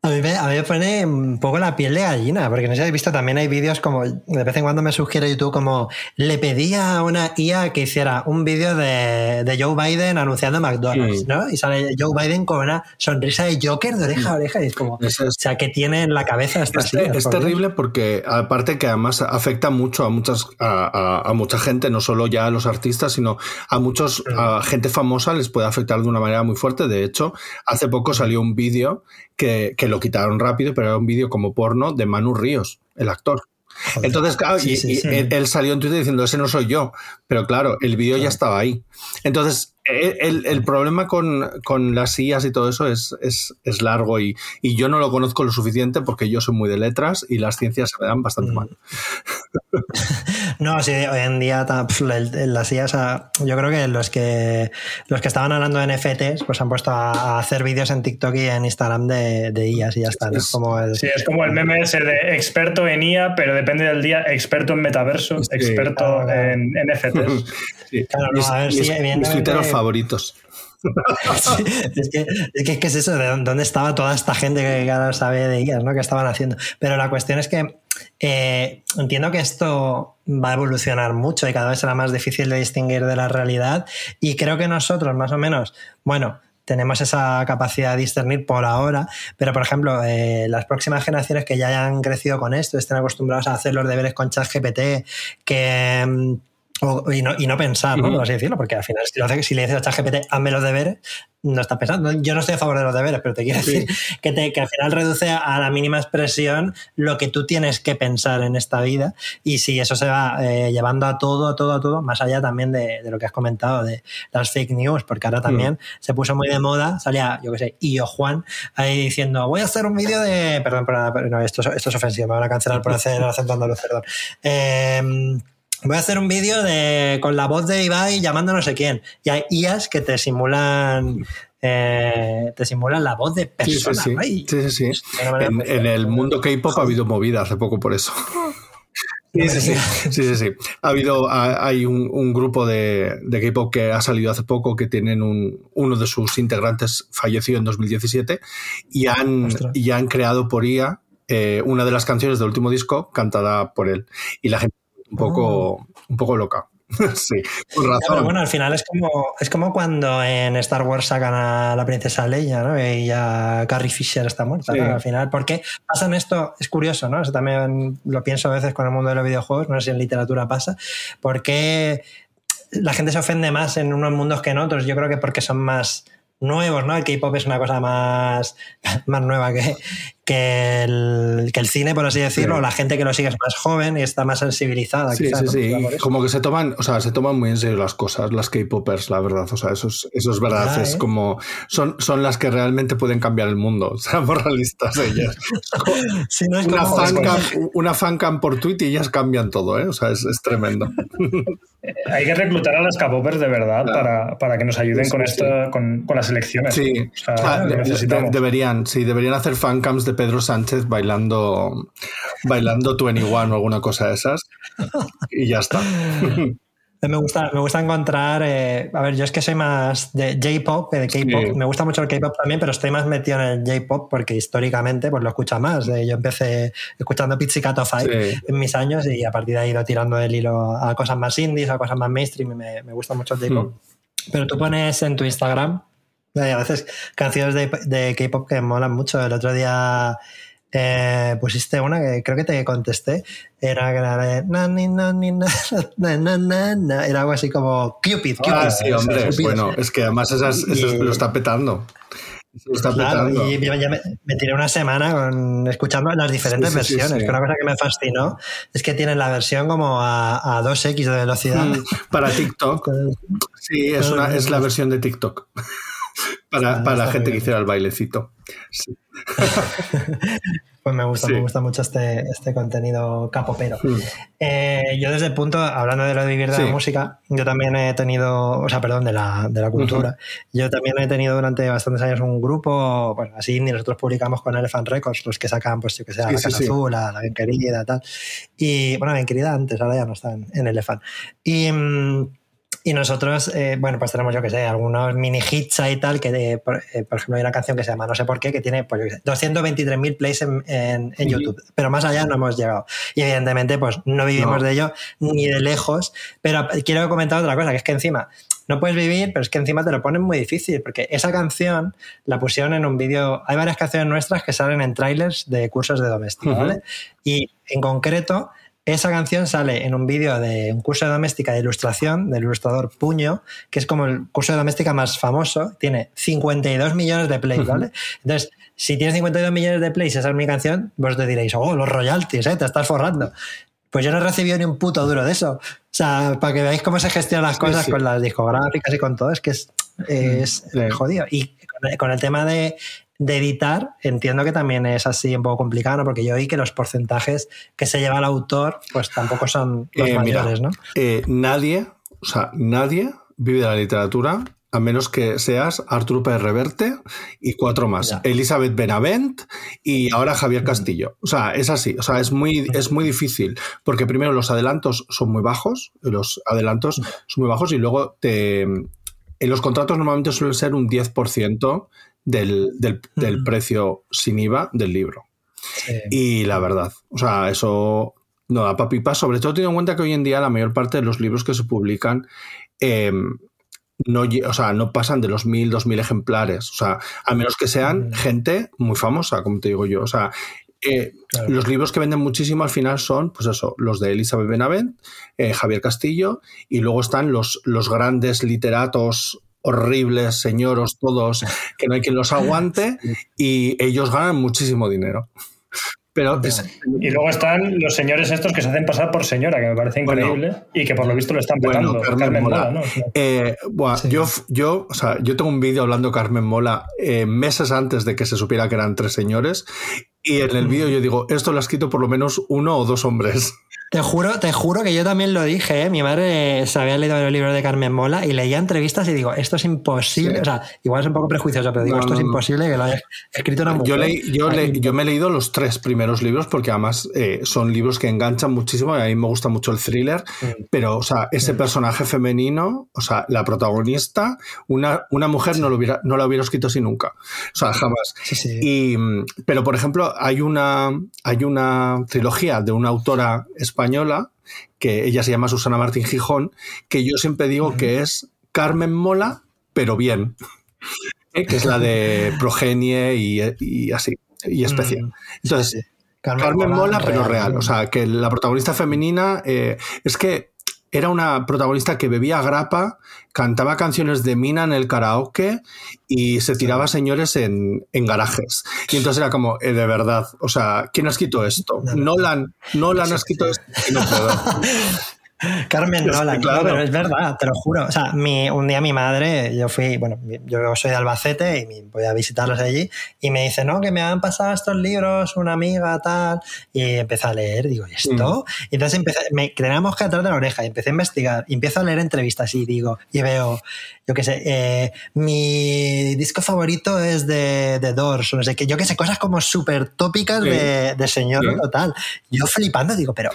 A mí, me, a mí, me, pone un poco la piel de gallina, porque no sé si habéis visto, también hay vídeos como, de vez en cuando me sugiere YouTube como, le pedía a una IA que hiciera un vídeo de, de, Joe Biden anunciando McDonald's, ¿no? Y sale Joe Biden con una sonrisa de Joker de oreja a oreja y es como, o sea, que tiene en la cabeza esta Es, es terrible porque, aparte que además afecta mucho a muchas, a, a, mucha gente, no solo ya a los artistas, sino a muchos, a gente famosa les puede afectar de una manera muy fuerte. De hecho, hace poco salió un vídeo que, que lo quitaron rápido, pero era un vídeo como porno de Manu Ríos, el actor. Entonces, claro, y, Él, salió en Twitter diciendo, ese no soy yo, pero claro, el vídeo ya estaba ahí. Entonces, el, el, problema con, con, las sillas y todo eso es, es, es largo y, y, yo no lo conozco lo suficiente porque yo soy muy de letras y las ciencias se me dan bastante mal. No, sí, hoy en día las sillas, yo creo que los que los que estaban hablando de NFTs, pues han puesto a, hacer vídeos en TikTok y en Instagram de, de IAs y ya está. Es, como el, sí, es como el meme ese de experto en IA, pero depende del día, experto en metaverso, experto en NFTs. Sí. Claro, no, a ver, mis, mis tuiteros favoritos. es, que, es, que, es eso, de dónde estaba toda esta gente que ahora sabe de IAs, ¿no? Que estaban haciendo. Pero la cuestión es que eh, entiendo que esto va a evolucionar mucho y cada vez será más difícil de distinguir de la realidad y creo que nosotros más o menos, bueno, tenemos esa capacidad de discernir por ahora, pero por ejemplo, eh, las próximas generaciones que ya hayan crecido con esto, estén acostumbrados a hacer los deberes con ChatGPT, que mm, y, no, y, no, pensar, ¿no? Así decirlo, porque al final, si, si le dices a ChatGPT, hazme los deberes, no estás pensando. Yo no estoy a favor de los deberes, pero te quiero decir que, te, que al final reduce a la mínima expresión lo que tú tienes que pensar en esta vida. Y si eso se va eh, llevando a todo, a todo, a todo, más allá también de, de, lo que has comentado de las fake news, porque ahora también se puso muy de moda, salía, yo qué sé, Io Juan ahí diciendo, voy a hacer un vídeo de. Perdón, pero, no, esto, esto es ofensivo, me van a cancelar por hacer el acento andaluz, perdón. Eh, voy a hacer un vídeo de con la voz de Ibai llamando a no sé quién. Y hay IAs que te simulan eh, te simulan la voz de personas. Sí, sí, sí. En, el mundo K-pop ha habido movida hace poco por eso. Sí, sí, sí. sí, Ha habido, hay un, grupo de, de K-pop que ha salido hace poco que tienen un, uno de sus integrantes falleció en 2017 y han, y han creado por IA eh, una de las canciones del último disco cantada por él. Y la gente un poco, un poco loca. sí, con razón. Pero bueno, al final es como, es como cuando en Star Wars sacan a la princesa Leia, ¿no? Y ya Carrie Fisher está muerta, Sí. ¿no? Al final, ¿por qué pasan esto? Es curioso, ¿no? Eso también lo pienso a veces con el mundo de los videojuegos, no sé si en literatura pasa. ¿Por qué la gente se ofende más en unos mundos que en otros? Yo creo que porque son más nuevos, ¿no? El K-pop es una cosa más, más nueva que, que, el, que el cine, por así decirlo. Sí. La gente que lo sigue es más joven y está más sensibilizada. Sí, quizá, sí, ¿no? sí. Como que se toman, o sea, se toman muy en serio las cosas, las K-popers, la verdad. O sea, eso es, eso es verdad. Es ¿eh? como, son, son las que realmente pueden cambiar el mundo. Seamos realistas ellas. Sí, no es Una como- fancam, una fancam por tweet y ellas cambian todo, ¿eh? O sea, es, es tremendo. Hay que reclutar a las K-popers de verdad Claro. para, para que nos ayuden Sí, con, sí, esta, con, con las elecciones. Sí, O sea, de- deberían, sí, deberían hacer fancams de Pedro Sánchez bailando, bailando 21 o alguna cosa de esas. Y ya está. Me gusta, me gusta encontrar. eh, a ver, yo es que soy más de J-pop, de K-pop. Sí. Me gusta mucho el K-pop también, pero estoy más metido en el J-pop porque históricamente pues lo escucha más. Eh, yo empecé escuchando Pizzicato Five Sí. en mis años y a partir de ahí he ido tirando el hilo a cosas más indies, a cosas más mainstream. y Me, me gusta mucho el J-pop. Hmm. Pero tú pones en tu Instagram hay a veces canciones de, de K-pop que molan mucho. El otro día eh, pusiste una que creo que te contesté. Era de na, na. Era algo así como Cupid. Cupid. Ah, sí, hombre. Bueno, es que además esas, esas Y- lo está petando. Eso Lo está Claro, petando. y ya me, me tiré una semana con, escuchando las diferentes Sí, sí, sí, versiones. sí. Que una cosa que me fascinó es que tienen la versión como a, a 2x de velocidad. Mm, Para TikTok. Sí, es, una, es la versión de TikTok. Para, para la gente que hiciera el bailecito. Sí. Pues me gusta, Sí. me gusta mucho este, este contenido capopero. Mm. Eh, yo desde el punto, hablando de lo de vivir de Sí. la música, yo también he tenido, o sea, perdón, de la, de la cultura. Yo también he tenido durante bastantes años un grupo, bueno, así indie, nosotros publicamos con Elephant Records, los que sacan, pues yo que sé, la Casa. Azul, la, la Bien Querida, tal. Y, bueno, Bien Querida antes, ahora ya no están en Elephant. Y... mm, y nosotros, eh, bueno, pues tenemos, yo que sé, algunos mini hits y tal, que de- por, eh, por ejemplo hay una canción que se llama No sé por qué, que tiene pues, yo qué sé, 223.000 plays en, en- en. YouTube, pero más allá no hemos llegado. Y evidentemente, pues no vivimos No. de ello ni de lejos, pero quiero comentar otra cosa, que es que encima no puedes vivir, pero es que encima te lo ponen muy difícil, porque esa canción la pusieron en un vídeo, hay varias canciones nuestras que salen en trailers de cursos de doméstica, Ujú. ¿vale? Y en concreto, esa canción sale en un vídeo de un curso de doméstica de ilustración del ilustrador Puño, que es como el curso de doméstica más famoso, tiene 52 millones de plays, ¿vale? Entonces, si tienes 52 millones de plays esa es mi canción, vos te diréis, oh, los royalties, ¿eh? te estás forrando. Pues yo no he recibido ni un puto duro de eso. O sea, para que veáis cómo se gestionan las cosas sí. con las discográficas y con todo, es que es, es Sí. jodido. Y con el tema de, de editar, entiendo que también es así un poco complicado, ¿no? porque yo oí que los porcentajes que se lleva el autor, pues tampoco son los Eh, mira, mayores, ¿no? eh, nadie, o sea, nadie vive de la literatura a menos que seas Arturo Pérez Reverte y cuatro más. Ya. Elizabeth Benavent y ahora Javier Castillo. O sea, es así. O sea, es muy, es muy difícil. Porque primero los adelantos son muy bajos. Los adelantos son muy bajos y luego te, en los contratos normalmente suelen ser un 10% del, del, precio sin IVA del libro. Sí. Y la verdad, o sea, eso no da pa' pipa, sobre todo teniendo en cuenta que hoy en día la mayor parte de los libros que se publican eh, no, o sea, no pasan de los mil, dos mil ejemplares. O sea, a menos que sean Mm. gente muy famosa, como te digo yo. O sea, eh, Claro. los libros que venden muchísimo al final son, pues eso, los de Elizabeth Benavent, eh, Javier Castillo, y luego están los, los grandes literatos horribles, señoros, todos, que no hay quien los aguante, y ellos ganan muchísimo dinero. Pero es, Y luego están los señores estos que se hacen pasar por señora, que me parece Bueno. increíble, y que por lo visto lo están Bueno, petando. Carmen Mola. ¿no? O sea, Eh, Sí. yo, yo, o sea, yo tengo un vídeo hablando de Carmen Mola eh, meses antes de que se supiera que eran tres señores. Y en el vídeo yo digo, esto lo ha escrito por lo menos uno o dos hombres. Te juro, te juro que yo también lo dije, ¿eh? Mi madre se había leído los libros de Carmen Mola y leía entrevistas y digo, esto es imposible. O sea, igual es un poco prejuicioso, pero digo, No, esto no, es imposible que lo haya escrito una mujer. Yo, leí- yo, Ay, le- yo me he leído los tres primeros libros porque además eh, son libros que enganchan muchísimo y a mí me gusta mucho el thriller, Mm. pero, o sea, ese personaje femenino, o sea, la protagonista, una, una mujer no, lo hubiera, no la hubiera escrito así nunca. O sea, jamás. Sí, sí. Y, mm, pero, por ejemplo, hay una, hay una trilogía de una autora española que ella se llama Susana Martín Gijón, que yo siempre digo que es Carmen Mola, pero bien. ¿eh? que es la de Progenie y, y así, y. Mm, Entonces, sí, sí. Carmen, Mola, pero real. O sea, que la protagonista femenina eh, es que era una protagonista que bebía grapa, cantaba canciones de Mina en el karaoke y se tiraba señores en, en garajes. Y entonces era como, eh, de verdad, o sea, ¿quién ha escrito esto? Nolan, Nolan ha escrito esto. No puedo. Carmen que, Nolan, claro. no, pero es verdad, te lo juro. O sea, mi, un día mi madre, yo fui, bueno, yo soy de Albacete y voy a visitarlos allí y me dice, no, que me han pasado estos libros, una amiga, tal, y empecé a leer, digo, ¿y esto? Mm. Y entonces empecé, me tenía mosca detrás de la oreja y empecé a investigar y empiezo a leer entrevistas y digo, y veo, yo qué sé, eh, mi disco favorito es de, de Doors, o no sé qué, yo qué sé, cosas como súper tópicas Sí. de, de señor Sí. total. Yo flipando digo, pero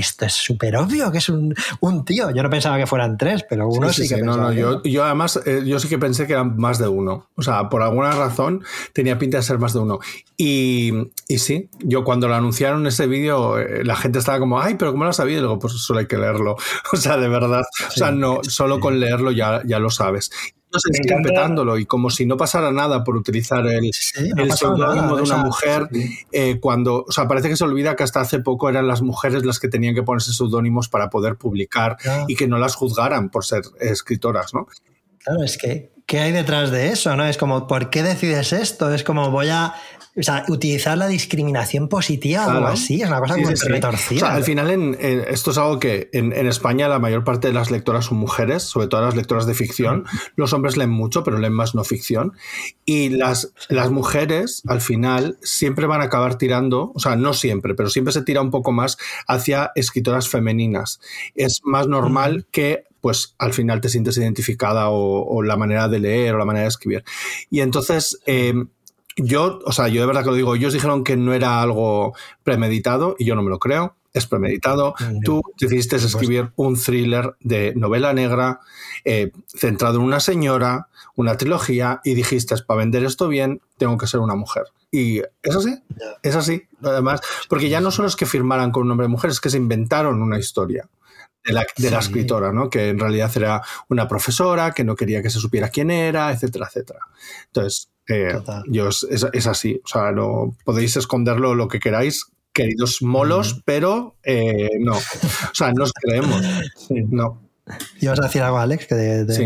esto es súper obvio que es un, un tío. Yo no pensaba que fueran tres, pero uno sí, Sí, sí, que sí. No, pensaba. no, que yo, yo además, eh, yo sí que pensé que eran más de uno. O sea, por alguna razón tenía pinta de ser más de uno. Y, y sí, yo cuando lo anunciaron ese vídeo, eh, la gente estaba como, ay, pero ¿cómo lo has sabido? Y digo, pues solo hay que leerlo. O sea, de verdad. O sea, no, solo con leerlo ya, ya lo sabes. Me siguen encanta- petándolo y como si no pasara nada por utilizar el, Sí, no el pasa nada, seudónimo de una mujer eh, cuando, o sea, parece que se olvida que hasta hace poco eran las mujeres las que tenían que ponerse seudónimos para poder publicar y que no las juzgaran por ser escritoras, ¿no? Claro, es que, ¿qué hay detrás de eso? ¿no? Es como, ¿por qué decides esto? Es como, voy a. O sea, utilizar la discriminación positiva o algo Claro. así. Es una cosa Sí, muy sí, retorcida. O sea, al final, en, en- esto es algo que en, en España la mayor parte de las lectoras son mujeres, sobre todo las lectoras de ficción. Los hombres leen mucho, pero leen más no ficción. Y las, las mujeres, al final, siempre van a acabar tirando, o sea, no siempre, pero siempre se tira un poco más hacia escritoras femeninas. Es más normal que pues al final te sientes identificada o, o la manera de leer o la manera de escribir. Y entonces, eh, yo, o sea, yo de verdad que lo digo, ellos dijeron que no era algo premeditado y yo no me lo creo. Es premeditado. Mm, Tú decidiste escribir un thriller de novela negra eh, centrado en una señora, una trilogía, y dijiste, para vender esto bien, tengo que ser una mujer. Y es así, es así. Además, porque ya no solo es que firmaran con un nombre de mujer, es que se inventaron una historia de la, de la escritora, ¿no? Que en realidad era una profesora, que no quería que se supiera quién era, etcétera, etcétera. Entonces, eh, yo es, es- es así. O sea, no podéis esconderlo lo que queráis, queridos molos, pero eh, no. O sea, no os creemos. No. ¿Ibas a decir algo, Alex, que de, de Sí.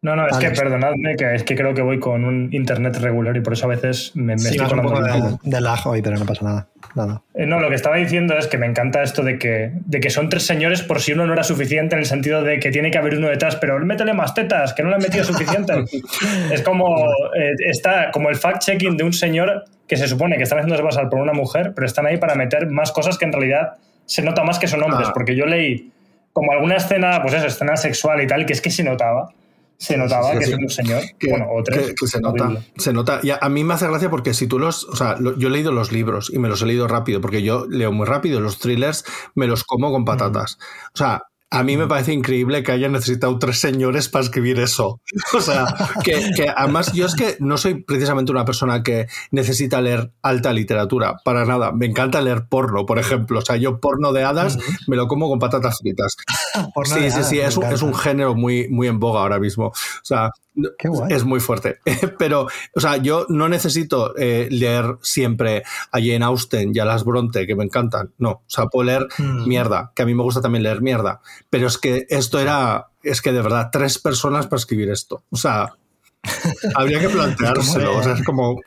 No, no, es que perdonadme, que es que creo que voy con un internet regular y por eso a veces me, me Sí, estoy colando un poco. de, de lag hoy, pero no pasa nada. Nada. Eh, No, lo que estaba diciendo es que me encanta esto de que, de que son tres señores por si uno no era suficiente en el sentido de que tiene que haber uno detrás, pero métele más tetas, que no le han metido suficiente. es como, eh, está como el fact-checking de un señor que se supone que están haciéndose pasar por una mujer, pero están ahí para meter más cosas que en realidad se nota más que son hombres, Ah. porque yo leí como alguna escena, pues eso, escena sexual y tal, que es que se notaba. Se notaba sí, que sí. es un señor. Que, bueno, o tres. que- que se nota. Horrible. Se nota. Y a, a mí me hace gracia porque si tú los. O sea, lo- yo he leído los libros y me los he leído rápido, porque yo leo muy rápido. Los thrillers me los como con patatas. O sea. A mí me parece increíble que hayan necesitado tres señores para escribir eso. O sea, que, que además yo es que no soy precisamente una persona que necesita leer alta literatura, para nada. Me encanta leer porno, por ejemplo. O sea, yo porno de hadas me lo como con patatas fritas. Sí, sí, sí, es es un género muy, muy en boga ahora mismo. O sea, Qué guay. es muy fuerte. Pero, o sea, yo no necesito eh, leer siempre a Jane Austen y a las Bronte, que me encantan. No, o sea, puedo leer Mm. mierda, que a mí me gusta también leer mierda. Pero es que esto era, es que de verdad, tres personas para escribir esto. O sea, habría que planteárselo. O sea, es como,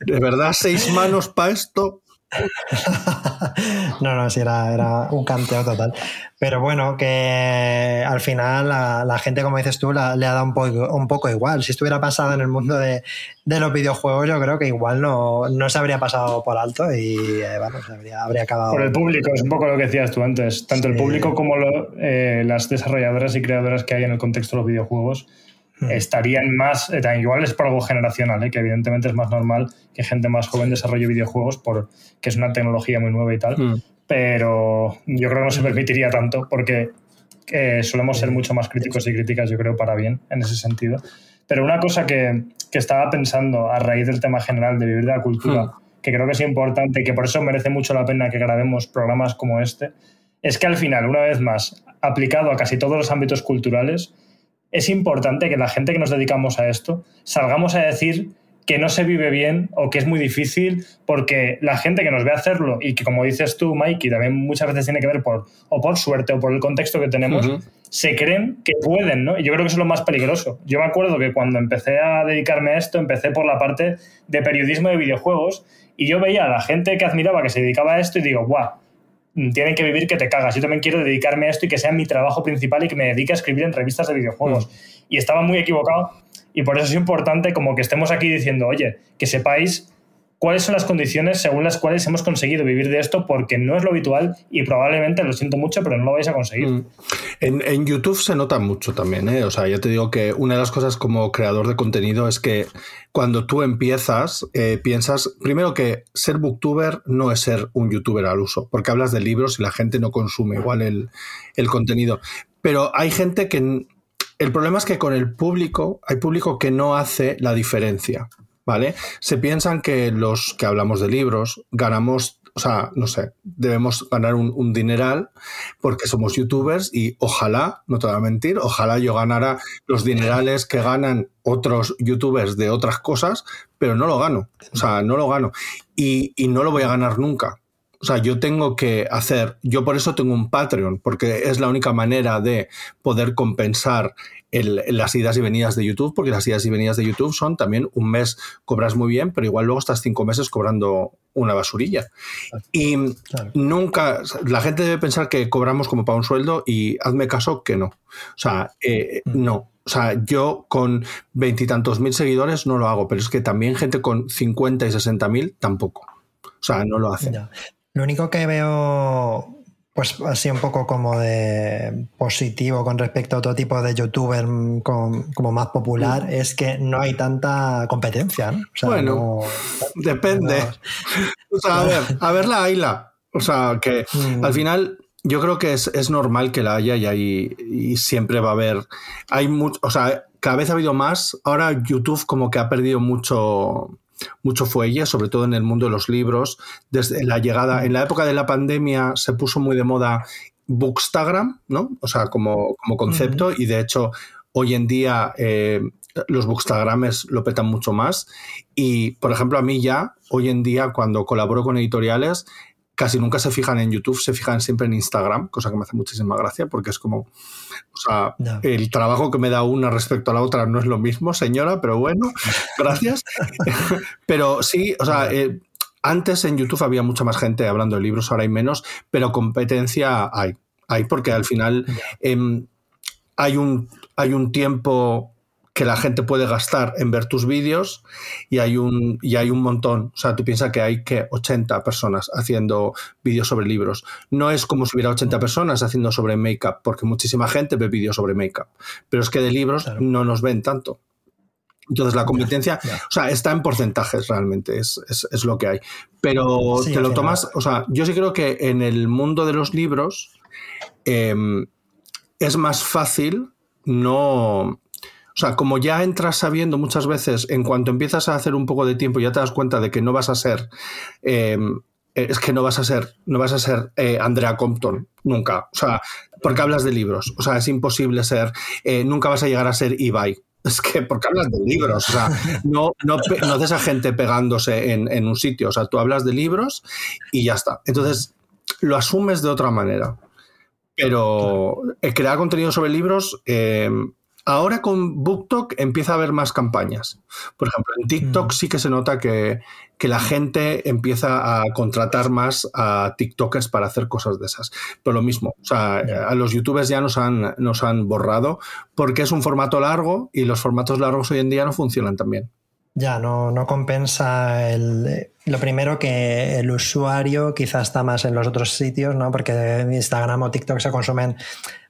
de verdad, seis manos para esto. no, no, sí, era, era, un canteo total. Pero bueno, que al final la, la gente, como dices tú, la, le ha dado un poco, un poco igual. Si estuviera pasado en el mundo de, de los videojuegos, yo creo que igual no, no se habría pasado por alto y eh, bueno, se habría, habría, acabado. Por el público, es un poco lo que decías tú antes. Tanto sí. el público como lo, eh, las desarrolladoras y creadoras que hay en el contexto de los videojuegos Hmm. estarían más, eh, igual es por algo generacional, eh, que evidentemente es más normal que gente más joven desarrolle videojuegos porque es una tecnología muy nueva y tal, mm. pero yo creo que no se permitiría tanto porque eh, solemos ser mucho más críticos y críticas, yo creo, para bien en ese sentido. Pero una cosa que, que estaba pensando a raíz del tema general de vivir de la cultura, mm. que creo que es importante y que por eso merece mucho la pena que grabemos programas como este, es que al final, una vez más, aplicado a casi todos los ámbitos culturales, es importante que la gente que nos dedicamos a esto salgamos a decir que no se vive bien o que es muy difícil, porque la gente que nos ve hacerlo y que, como dices tú, Mikey, también muchas veces tiene que ver por, o por suerte o por el contexto que tenemos, uh -huh. se creen que pueden, ¿no? Y yo creo que eso es lo más peligroso. Yo me acuerdo que cuando empecé a dedicarme a esto, empecé por la parte de periodismo de videojuegos y yo veía a la gente que admiraba que se dedicaba a esto y digo, guau, tienen que vivir que te cagas. Yo también quiero dedicarme a esto y que sea mi trabajo principal y que me dedique a escribir en revistas de videojuegos. Mm. Y estaba muy equivocado y por eso es importante como que estemos aquí diciendo, oye, que sepáis cuáles son las condiciones según las cuales hemos conseguido vivir de esto, porque no es lo habitual y probablemente, lo siento mucho, pero no lo vais a conseguir. Mm. En, YouTube se nota mucho también, ¿eh? O sea, yo te digo que una de las cosas como creador de contenido es que cuando tú empiezas, eh, piensas, primero que ser booktuber no es ser un youtuber al uso, porque hablas de libros y la gente no consume igual el, el contenido. Pero hay gente que... El problema es que con el público, hay público que no hace la diferencia. ¿Vale? Se piensan que los que hablamos de libros ganamos, o sea, no sé, debemos ganar un, dineral porque somos youtubers y ojalá, no te voy a mentir, ojalá yo ganara los dinerales que ganan otros youtubers de otras cosas, pero no lo gano, o sea, no lo gano y, y no lo voy a ganar nunca. O sea, yo tengo que hacer, yo por eso tengo un Patreon, porque es la única manera de poder compensar el, las idas y venidas de YouTube, porque las idas y venidas de YouTube son también un mes cobras muy bien, pero igual luego estás cinco meses cobrando una basurilla. Y claro. nunca, la gente debe pensar que cobramos como para un sueldo y hazme caso que no. O sea, eh, no. O sea, yo con veintitantos mil seguidores no lo hago, pero es que también gente con 50 y 60 mil tampoco. O sea, no lo hacen. Ya. Lo único que veo, pues así un poco como de positivo con respecto a otro tipo de youtuber con, como más popular, mm. es que no hay tanta competencia. ¿no? O sea, bueno, no, depende. No, o sea, a ver, a ver la Ayla. O sea, que mm. al final yo creo que es, es, normal que la haya y, hay, y siempre va a haber. Hay mucho, o sea, cada vez ha habido más. Ahora YouTube como que ha perdido mucho mucho fuelle, sobre todo en el mundo de los libros. Desde la llegada, en la época de la pandemia se puso muy de moda Bookstagram, ¿no? O sea, como, como concepto, uh -huh. y de hecho, hoy en día eh, los bookstagrames lo petan mucho más. Y, por ejemplo, a mí ya, hoy en día, cuando colaboro con editoriales, casi nunca se fijan en YouTube, se fijan siempre en Instagram, cosa que me hace muchísima gracia porque es como, o sea, no. el trabajo que me da una respecto a la otra no es lo mismo, señora, pero bueno, gracias. pero sí, o sea, eh, antes en YouTube había mucha más gente hablando de libros, ahora hay menos, pero competencia hay, hay porque al final eh, hay, un, hay un tiempo que la gente puede gastar en ver tus vídeos y hay un y hay un montón. O sea, tú piensas que hay que 80 personas haciendo vídeos sobre libros. No es como si hubiera 80 personas haciendo sobre make-up, porque muchísima gente ve vídeos sobre make-up. Pero es que de libros claro. no nos ven tanto. Entonces la competencia, yeah, yeah. o sea, está en porcentajes realmente, es, es, es lo que hay. Pero sí, te lo tomas, o sea, yo sí creo que en el mundo de los libros eh, es más fácil no sea, como ya entras sabiendo muchas veces, en cuanto empiezas a hacer un poco de tiempo, ya te das cuenta de que no vas a ser. Eh, es que no vas a ser, no vas a ser eh, Andrea Compton, nunca. O sea, porque hablas de libros. O sea, es imposible ser. Eh, nunca vas a llegar a ser Ibai. Es que porque hablas de libros, o sea, no, no, no de esa gente pegándose en, un sitio, o sea, tú hablas de libros y ya está. Entonces, lo asumes de otra manera. Pero crear contenido sobre libros, eh, ahora con BookTok empieza a haber más campañas. Por ejemplo, en TikTok sí que se nota que, que, la gente empieza a contratar más a TikTokers para hacer cosas de esas. Pero lo mismo, o sea, a los youtubers ya nos han, nos han borrado porque es un formato largo y los formatos largos hoy en día no funcionan tan bien. Ya, no, no compensa el, lo primero que el usuario quizás está más en los otros sitios, ¿no? Porque Instagram o TikTok se consumen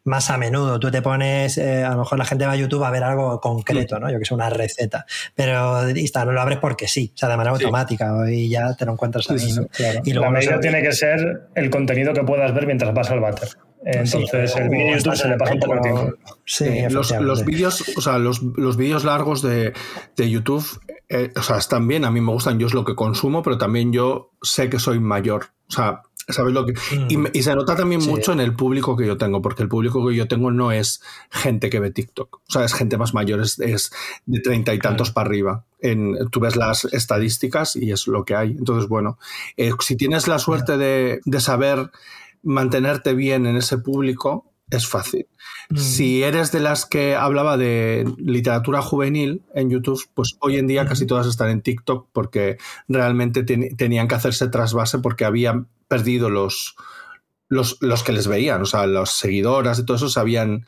más a menudo. Tú te pones, eh, a lo mejor la gente va a YouTube a ver algo concreto, ¿no? Yo que sé, una receta. Pero Instagram lo abres porque sí, o sea, de manera automática y ya te lo encuentras ahí, ¿no? Y la medida tiene que ser el contenido que puedas ver mientras vas al váter. Entonces el vídeo YouTube se le pasa un poco el tiempo. Sí, los, los vídeos, o sea, los, los vídeos largos de, de YouTube, eh, o sea, están bien, a mí me gustan, yo es lo que consumo, pero también yo sé que soy mayor. O sea, ¿sabes lo que? Mm. Y, se nota también mucho en el público que yo tengo, porque el público que yo tengo no es gente que ve TikTok. O sea, es gente más mayor, es, de treinta y tantos para arriba. En, tú ves las estadísticas y es lo que hay. Entonces, bueno, eh, si tienes la suerte de, de saber mantenerte bien en ese público es fácil. Mm. Si eres de las que hablaba de literatura juvenil en YouTube, pues hoy en día casi todas están en TikTok porque realmente tenían que hacerse trasvase porque habían perdido los, los, los, que les veían, o sea, las seguidoras y todo eso se habían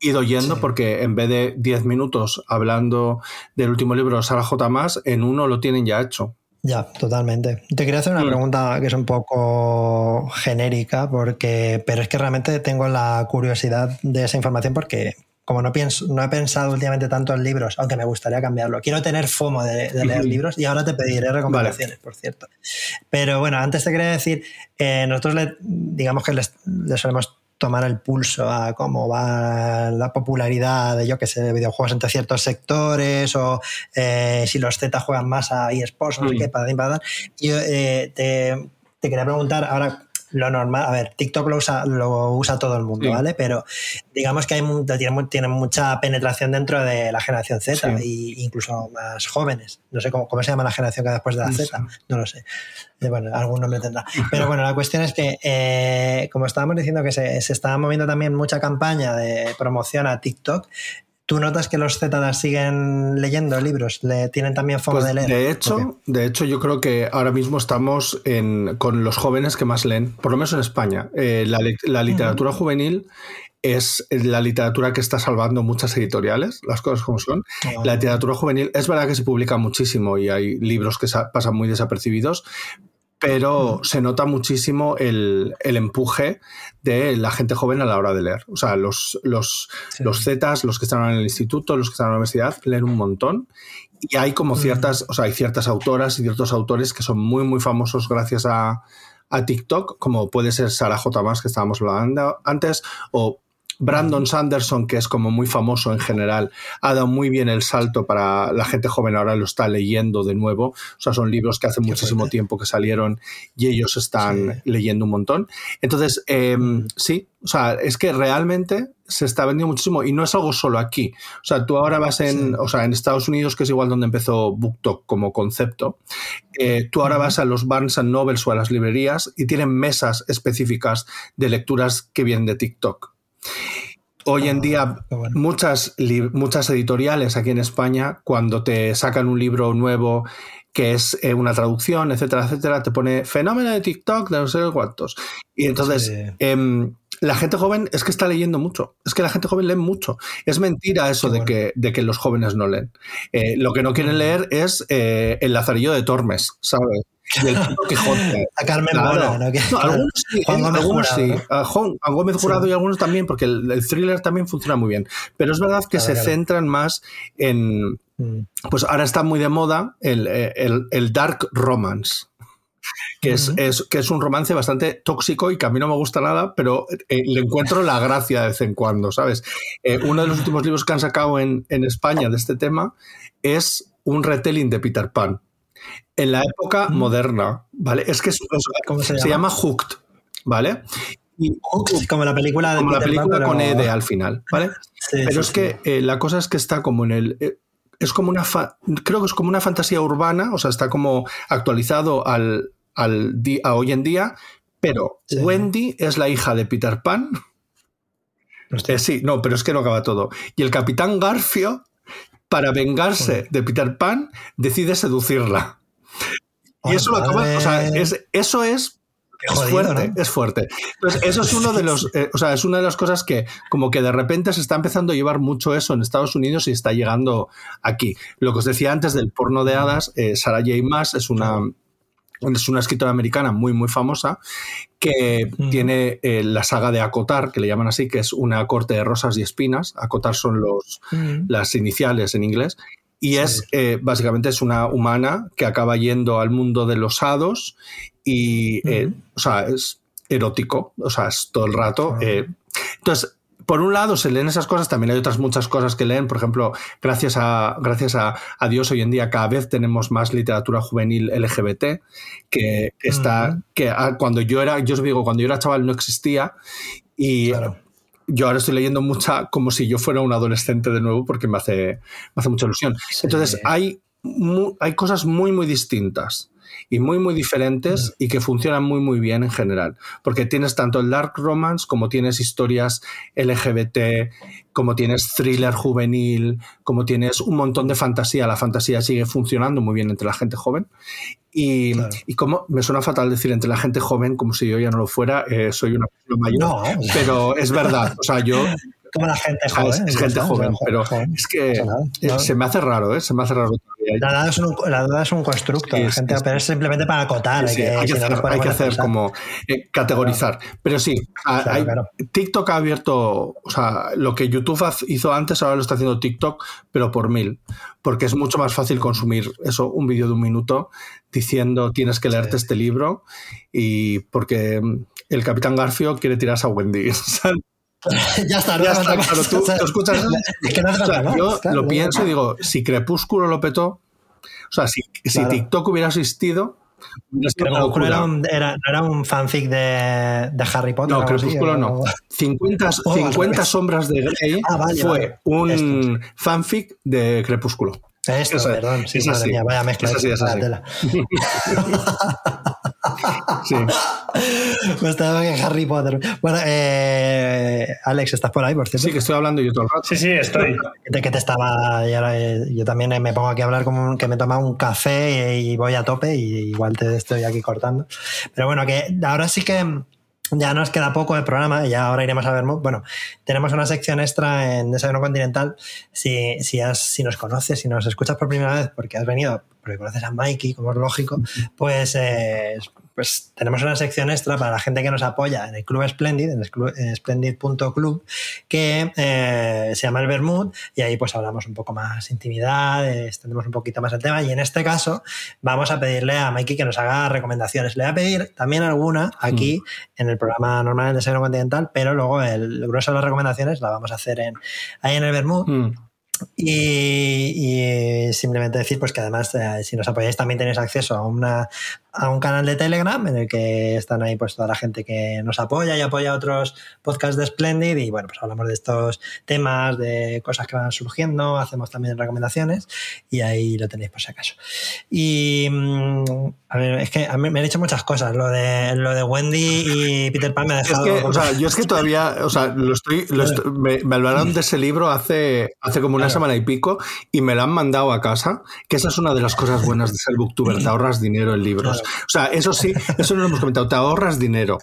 ido yendo porque en vez de 10 minutos hablando del último libro de Sara J. Más, en uno lo tienen ya hecho. Ya, totalmente. Te quería hacer una pregunta que es un poco genérica, porque, pero es que realmente tengo la curiosidad de esa información porque como no, pienso, no he pensado últimamente tanto en libros, aunque me gustaría cambiarlo, quiero tener FOMO de, leer libros y ahora te pediré recomendaciones, por cierto. Pero bueno, antes te quería decir, eh, nosotros le, digamos que les, les solemos tomar el pulso a cómo va la popularidad de, yo que sé, de videojuegos entre ciertos sectores o eh, si los Z juegan más a eSports, no sé qué, para para Yo eh, te, te, quería preguntar ahora. Lo normal, a ver, TikTok lo usa, lo usa todo el mundo, ¿vale? Pero digamos que hay, tiene, tiene, mucha penetración dentro de la generación Z e incluso más jóvenes. No sé cómo, cómo se llama la generación que después de la Z, no lo sé bueno, algún nombre tendrá. Pero bueno, la cuestión es que, eh, como estábamos diciendo que se, se estaba moviendo también mucha campaña de promoción a TikTok, ¿Tú notas que los Z siguen leyendo libros? ¿Le tienen también foco pues de leer? De hecho, de hecho, yo creo que ahora mismo estamos en, con los jóvenes que más leen, por lo menos en España. Eh, la, la, literatura juvenil es la literatura que está salvando muchas editoriales, las cosas como son. La literatura juvenil es verdad que se publica muchísimo y hay libros que pasan muy desapercibidos, pero se nota muchísimo el, empuje de la gente joven a la hora de leer. O sea, los, los, los Zetas, los que están en el instituto, los que están en la universidad, leen un montón. Y hay como ciertas, o sea, hay ciertas autoras y ciertos autores que son muy, muy famosos gracias a, a TikTok, como puede ser Sara J. Más, que estábamos hablando antes, o Brandon Sanderson, que es como muy famoso en general, ha dado muy bien el salto para la gente joven, ahora lo está leyendo de nuevo. O sea, son libros que hace muchísimo tiempo que salieron y ellos están leyendo un montón. Entonces, em, sí, o sea, es que realmente se está vendiendo muchísimo y no es algo solo aquí. O sea, tú ahora vas en, o sea, en Estados Unidos, que es igual donde empezó BookTok como concepto, eh, tú ahora vas a los Barnes and Nobles o a las librerías y tienen mesas específicas de lecturas que vienen de TikTok. Hoy en día, ah, muchas, muchas editoriales aquí en España, cuando te sacan un libro nuevo que es eh, una traducción, etcétera, etcétera, te pone fenómeno de TikTok de no sé cuántos. Y entonces, em, la gente joven es que está leyendo mucho. Es que la gente joven lee mucho. Es mentira eso de, que, de que los jóvenes no leen. Eh, lo que no quieren leer es eh, el Lazarillo de Tormes, ¿sabes? Quijote. A Carmen claro. ¿no? algunos sí, Juan Gómez algunos Jurado, sí. A, Juan, a Gómez Jurado y algunos también, porque el, thriller también funciona muy bien. Pero es verdad que se centran más en. Mm. Pues ahora está muy de moda el, el, el dark romance. Que es, es, que es un romance bastante tóxico y que a mí no me gusta nada, pero eh, le encuentro la gracia de vez en cuando, ¿sabes? Eh, uno de los últimos libros que han sacado en, en España de este tema es un retelling de Peter Pan en la época moderna, ¿vale? Es que se, llama? Hooked, ¿vale? como la película de como la película con Ede al final, ¿vale? pero es que eh, la cosa es que está como en el es como una creo que es como una fantasía urbana, o sea, está como actualizado al, al a hoy en día, pero Wendy es la hija de Peter Pan Eh, sí, no, pero es que no acaba todo. Y el capitán Garfio, para vengarse de Peter Pan, decide seducirla. Y eso lo acaba, o sea, es, eso es es fuerte, es fuerte. Entonces, eso es uno de los, eh, o sea, es una de las cosas que como que de repente se está empezando a llevar mucho eso en Estados Unidos y está llegando aquí. Lo que os decía antes del porno de hadas, eh, Sarah J. Maas es una, es una escritora americana muy, muy famosa que tiene eh, la saga de Acotar, que le llaman así, que es una corte de rosas y espinas. Acotar son los, las iniciales en inglés. Y es, eh, básicamente, es una humana que acaba yendo al mundo de los hados y, eh, o sea, es erótico, o sea, es todo el rato. entonces, por un lado se leen esas cosas, también hay otras muchas cosas que leen. Por ejemplo, gracias a, gracias a, Dios hoy en día cada vez tenemos más literatura juvenil LGBT que está, que cuando yo era, yo os digo, cuando yo era chaval no existía y yo ahora estoy leyendo mucha como si yo fuera un adolescente de nuevo porque me hace, me hace mucha ilusión. Entonces hay, hay cosas muy, muy distintas y muy, muy diferentes y que funcionan muy, muy bien en general. Porque tienes tanto el dark romance como tienes historias LGBT, como tienes thriller juvenil, como tienes un montón de fantasía. La fantasía sigue funcionando muy bien entre la gente joven. Y, y como me suena fatal decir entre la gente joven, como si yo ya no lo fuera, eh, soy una persona mayor, pero es verdad. O sea, yo como la gente joven. Es, gente joven, pero es que se me hace raro, ¿eh? Se me hace raro La edad es un, la es un constructo, la gente, pero es simplemente para acotar. hay, que, hay que hacer, como eh, categorizar. Pero sí, TikTok ha abierto, o sea, lo que YouTube hizo antes, ahora lo está haciendo TikTok, pero por mil. Porque es mucho más fácil consumir eso, un vídeo de un minuto diciendo tienes que leerte este libro y porque el capitán Garfio quiere tirarse a Wendy. ya está, ya está, claro, tú, escuchas. Es que no yo lo pienso y digo, si Crepúsculo lo petó, o sea, si, si TikTok hubiera existido, Crepúsculo era un, era, era un fanfic de, de, Harry Potter. No, Crepúsculo no. 50, 50 sombras de Grey ah, vale, fue vale. un fanfic de Crepúsculo. Esto, perdón, sí, madre mía, vaya mezcla. Es así, es así. Sí. Me estaba que Harry Potter. Bueno, eh, Alex, ¿estás por ahí, por cierto? Sí, que estoy hablando yo todo el rato. Sí, sí, estoy. De que te estaba. Yo también me pongo aquí a hablar como que me toma un café y voy a tope y igual te estoy aquí cortando. Pero bueno, que ahora sí que ya nos queda poco el programa, ya ahora iremos a ver. Bueno, tenemos una sección extra en Desayuno Continental. Si, si, si nos conoces, si nos escuchas por primera vez porque has venido, porque conoces a Mikey, como es lógico, pues eh, pues tenemos una sección extra para la gente que nos apoya en el Club Splendid, en splendid.club, que eh, se llama el Bermud, y ahí pues hablamos un poco más intimidad, extendemos un poquito más el tema, y en este caso vamos a pedirle a Mikey que nos haga recomendaciones. Le voy a pedir también alguna aquí mm. en el programa normal del Desayuno Continental, pero luego el, grueso de las recomendaciones la vamos a hacer en, ahí en el Bermud. Mm. Y, simplemente decir pues que además eh, si nos apoyáis también tenéis acceso a una a un canal de Telegram en el que están ahí pues toda la gente que nos apoya y apoya a otros podcasts de Splendid y bueno, pues hablamos de estos temas, de cosas que van surgiendo, hacemos también recomendaciones y ahí lo tenéis por si acaso. Y mm, a ver, es que a mí me han dicho muchas cosas, lo de, lo de Wendy y Peter Pan me ha dejado... Es que, o sea, yo es que todavía, o sea, lo estoy, me, hablaron de ese libro hace, hace como una semana y pico y me lo han mandado a casa, que esa es una de las cosas buenas de ser booktuber, te ahorras dinero en libros. O sea, eso sí, eso no lo hemos comentado, te ahorras dinero.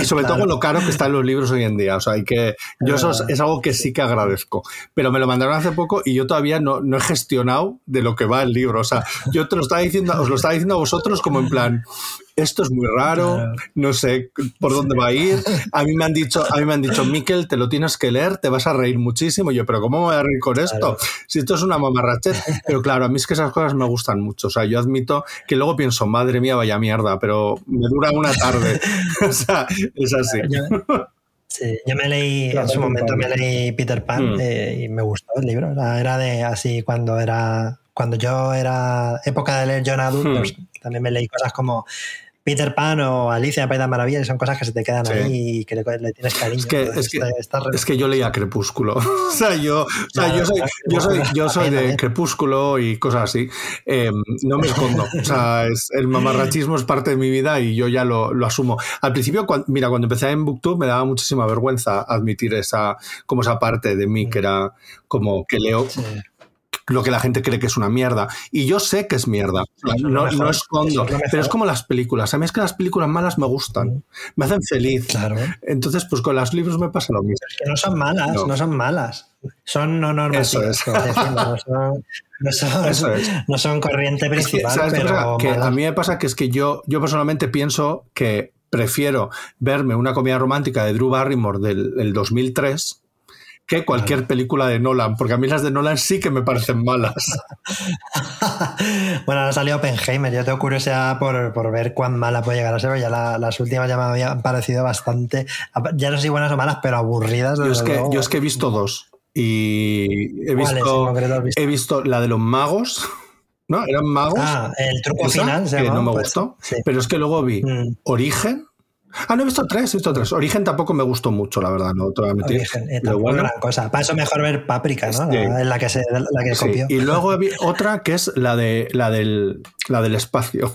Y sobre todo lo caro que están los libros hoy en día. O sea, hay que. Yo eso es, algo que sí que agradezco. Pero me lo mandaron hace poco y yo todavía no, no he gestionado de lo que va el libro. O sea, yo te lo estaba diciendo, os lo estaba diciendo a vosotros como en plan, esto es muy raro, no sé por dónde va a ir. A mí me han dicho, a mí me han dicho, Miquel, te lo tienes que leer, te vas a reír muchísimo. yo, pero ¿cómo me voy a reír con esto? Si esto es una mamarrachet. Pero claro, a mí es que esas cosas me gustan mucho. O sea, yo admito que luego pienso, madre mía, vaya mierda, pero me dura una tarde. o sea, es así. Sí, yo me leí, en su momento me leí Peter Pan mm. eh, y me gustó el libro. Era de así cuando era cuando yo era época de leer John Adult, hmm. pues también me leí cosas como Peter Pan o Alicia en País de las Maravillas son cosas que se te quedan Sí. ahí y que le, le tienes cariño. Es que, es, que, está es que yo leía Crepúsculo. o sea, yo, o sea, yo soy, yo soy, yo soy de. Crepúsculo y cosas así. Eh, no me escondo. O sea, es- el mamarrachismo es parte de mi vida y yo ya lo, lo asumo. Al principio, cuan- mira, cuando empecé en Booktube me daba muchísima vergüenza admitir esa, como esa parte de mí que era como que leo sí. Lo que la gente cree que es una mierda. Y yo sé que es mierda. Eso es no, mejor, no eso escondo. es. Pero es como las películas. A mí es que las películas malas me gustan. Me hacen feliz. Claro. Entonces, pues con los libros me pasa lo mismo. Que no son malas, No. no, son malas. Son no normativas. Eso es. es decir, no son, no son- Eso es. no son corriente Es que, principal, a mí me pasa que es que yo, yo personalmente pienso que prefiero verme una comedia romántica de Drew Barrymore del, del 2003 que cualquier película de Nolan, porque a mí las de Nolan sí que me parecen malas. bueno, ahora salió Oppenheimer. Yo tengo curiosidad por, por ver cuán mala puede llegar a ser. porque Ya la- las últimas ya me habían parecido bastante. Ya no sé si buenas o malas, pero aburridas. Yo es que, yo es que he visto dos y he ¿Cuáles en visto, he visto la de los magos, ¿no? ¿Eran magos? Ah, el truco Esa, final. se que llama, no me pues, gustó. sí. Pero es que luego vi Mm. Origen. Ah, no, he visto tres, he visto tres. Origen tampoco me gustó mucho, la verdad, no te voy a mentir. Origen, eh, tampoco bueno, gran cosa. Para eso mejor ver Páprica, ¿no? Sí. La, en la que, se, la que sí. copió. Y luego otra que es la, de, la, del, la del espacio.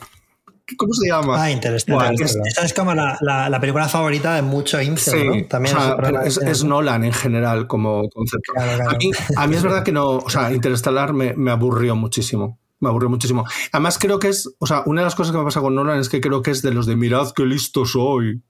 ¿Cómo se llama? Ah, Interstellar. Buah, es- Esa es como la, la- la película favorita de mucho incel, Sí, ¿no? También o sea, es, pero es, es Nolan en general como concepto. Claro, claro. A, mí, a mí es verdad que no, o sea, Interstellar me, me aburrió muchísimo. Me aburrió muchísimo. Además creo que es, o sea, una de las cosas que me pasa con Nolan es que creo que es de los de mirad qué listo soy.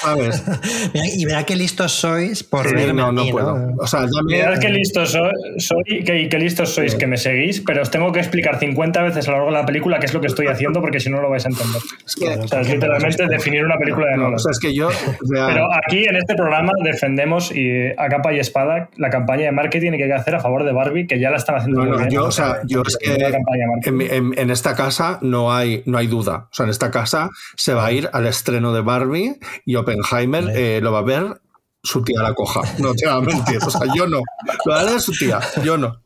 ¿Sabes? Y verá qué listos sois por Sí, verme no, no mí, puedo. O sea, ya me- Mirad qué listos soy, soy qué, qué listos sois que me seguís, pero os tengo que explicar 50 veces a lo largo de la película qué es lo que estoy haciendo porque si no lo vais a entender. es que- O sea, es literalmente definir una película de no, Nolan. o sea, es que yo, Pero aquí en este programa defendemos y a capa y espada la campaña de marketing que hay que hacer a favor de Barbie, que ya la están haciendo No, muy no, bien. yo, o sea, yo es que en- en esta casa no hay, no hay duda. O sea, en esta casa se va a ir al estreno de Barbie y Oppenheimer eh, lo va a ver su tía la coja. No te voy a mentir. O sea, yo no. Lo va a ver su tía, yo no.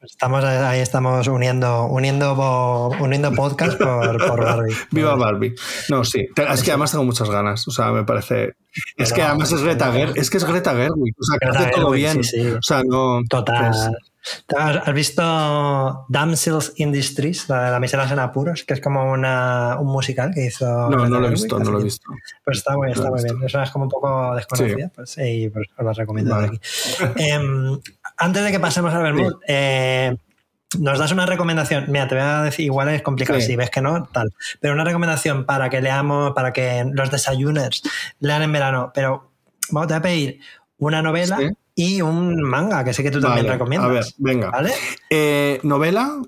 Estamos ahí estamos uniendo, uniendo, uniendo podcast por, por Barbie. Viva Barbie. No, sí. Es que además tengo muchas ganas. O sea, me parece. Es que además es Greta Gerwig. Es que es Greta Gerwig. O sea, que Greta hace todo Gerwig, bien. sí, sí. O sea, no. Total. pues, ¿Has visto Damsels in Distress, la de la miseras en apuros, que es como una, un musical que hizo. no, no lo he visto, no lo he visto. Pues está muy, está lo muy bien. Es una es como un poco desconocida, pues, y pues os la recomiendo aquí. Em, antes de que pasemos al Bermud, eh, nos das una recomendación. Mira, te voy a decir, igual es complicado, Sí. si ves que no, tal. Pero una recomendación para que leamos, para que los desayuners lean en verano. Pero vamos, te voy a pedir una novela Sí. Y un manga, que sé que tú también Vale, recomiendas. A ver, venga. ¿Vale? Eh, novela,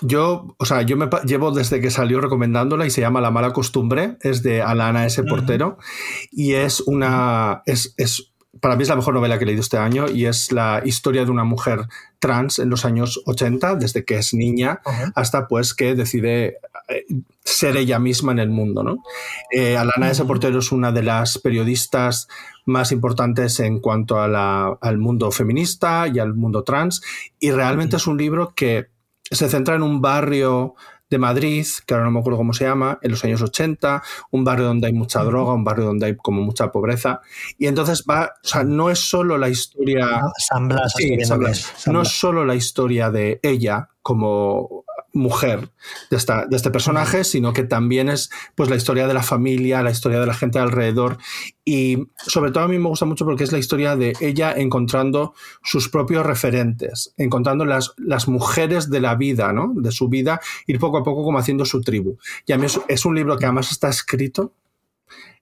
yo, o sea, yo me llevo desde que salió recomendándola y se llama La mala costumbre, es de Alana S. Portero y es una, es, es, para mí es la mejor novela que he leído este año y es la historia de una mujer trans en los años 80, desde que es niña hasta pues que decide eh, ser ella misma en el mundo. ¿no? Eh, Alana S. Portero es una de las periodistas más importantes en cuanto a la- al mundo feminista y al mundo trans y realmente es un libro que se centra en un barrio de Madrid, que ahora no me acuerdo cómo se llama, en los años 80, un barrio donde hay mucha droga, un barrio donde hay como mucha pobreza. Y entonces va, o sea, no es solo la historia... Ah, San Blas, Sí, San Blas. No es solo la historia de ella como mujer de, esta, de este personaje, sino que también es pues la historia de la familia, la historia de la gente alrededor y sobre todo a mí me gusta mucho porque es la historia de ella encontrando sus propios referentes, encontrando las, las mujeres de la vida, ¿no? De su vida, ir poco a poco como haciendo su tribu. Y a mí es, es un libro que además está escrito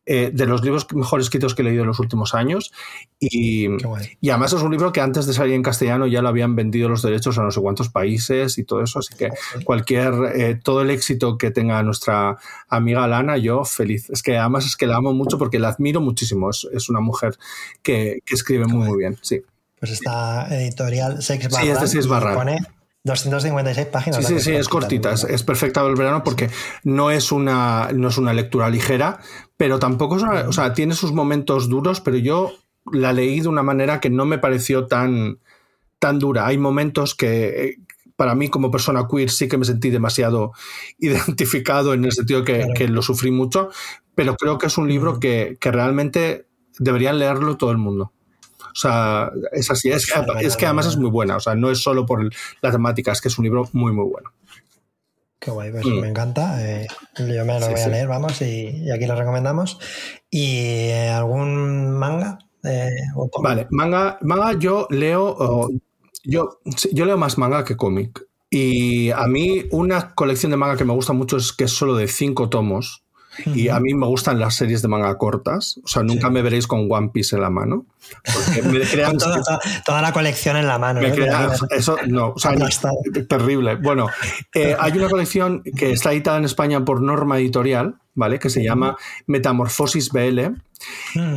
eh, de los libros mejor escritos que he leído en los últimos años y, y además es un libro que antes de salir en castellano ya lo habían vendido los derechos a no sé cuántos países y todo eso, así que cualquier, eh, todo el éxito que tenga nuestra amiga Lana, yo feliz. Es que además es que la amo mucho porque la admiro muchísimo, es, es una mujer que, que escribe muy muy bien, sí. Pues esta editorial Sex Sí, Barral. este sí es Barral. y Pone 256 páginas. Sí, sí, sí, es cortita, es, es perfecta para el verano porque no es una, no es una lectura ligera, pero tampoco es una, o sea, tiene sus momentos duros, pero yo la leí de una manera que no me pareció tan, tan dura. Hay momentos que, para mí como persona queer sí que me sentí demasiado identificado en el sentido que, que lo sufrí mucho, pero creo que es un libro que, que realmente deberían leerlo todo el mundo. O sea, es así. Es, es, que además es muy buena. O sea, no es solo por la temática, es que es un libro muy, muy bueno. Qué guay, pues mm. me encanta. Eh, yo me lo voy a leer, vamos, y, aquí lo recomendamos. ¿Y eh, algún manga? Eh, vale, manga, manga yo leo, yo, yo leo más manga que cómic. Y a mí una colección de manga que me gusta mucho es que es solo de cinco tomos. Y a mí me gustan las series de manga cortas. O sea, nunca me veréis con One Piece en la mano. Me crean toda, la colección en la mano. Me ¿eh? eso, no, o sea, terrible. Bueno, eh, hay una colección que está editada en España por Norma Editorial, ¿vale? Que se llama Metamorfosis BL.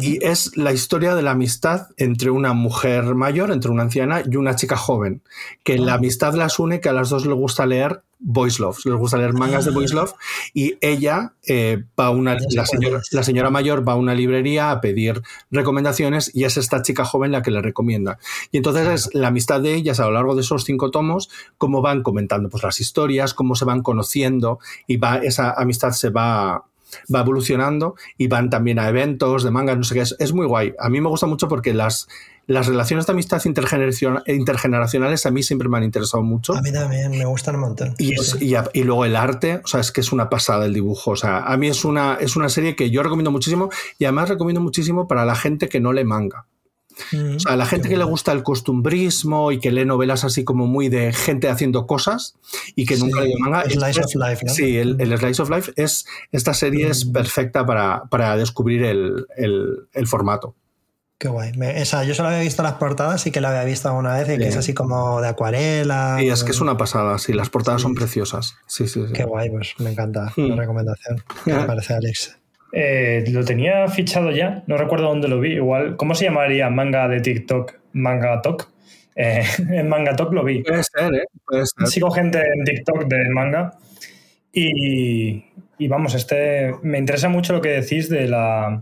Y es la historia de la amistad entre una mujer mayor, entre una anciana y una chica joven. Que la amistad las une, que a las dos les gusta leer Boys Love, les gusta leer mangas de Boys Love. Y ella eh, va a una, la señora, la señora mayor va a una librería a pedir recomendaciones y es esta chica joven la que le recomienda. Y entonces es la amistad de ellas a lo largo de esos cinco tomos, cómo van comentando pues, las historias, cómo se van conociendo y va, esa amistad se va va evolucionando y van también a eventos de manga, no sé qué, es, es muy guay. A mí me gusta mucho porque las, las relaciones de amistad intergeneracionales a mí siempre me han interesado mucho. A mí también, me gustan un montón. Y, y, luego el arte, o sea, es que es una pasada el dibujo. O sea, a mí es una, es una serie que yo recomiendo muchísimo y además recomiendo muchísimo para la gente que no lee manga. Mm. o sea, la gente que le gusta el costumbrismo y que lee novelas así como muy de gente haciendo cosas y que nunca lee manga. Slice of Life, ¿no? Sí, el, Slice of Life es. Esta serie es mm. perfecta para, para descubrir el, el, formato. Qué guay. esa, yo solo había visto las portadas y que la había visto alguna vez y que es así como de acuarela. Y es que es una pasada, sí, las portadas son preciosas. Sí, sí, Qué guay, pues me encanta la mm. recomendación. ¿Qué te parece, Alex? Eh, lo tenía fichado ya, no recuerdo dónde lo vi. Igual, ¿cómo se llamaría manga de TikTok? Manga Talk. Eh, en Manga Talk lo vi. Puede ser, ¿eh? Puede ser. Sigo gente en TikTok de manga. Y, y, vamos, este me interesa mucho lo que decís de la,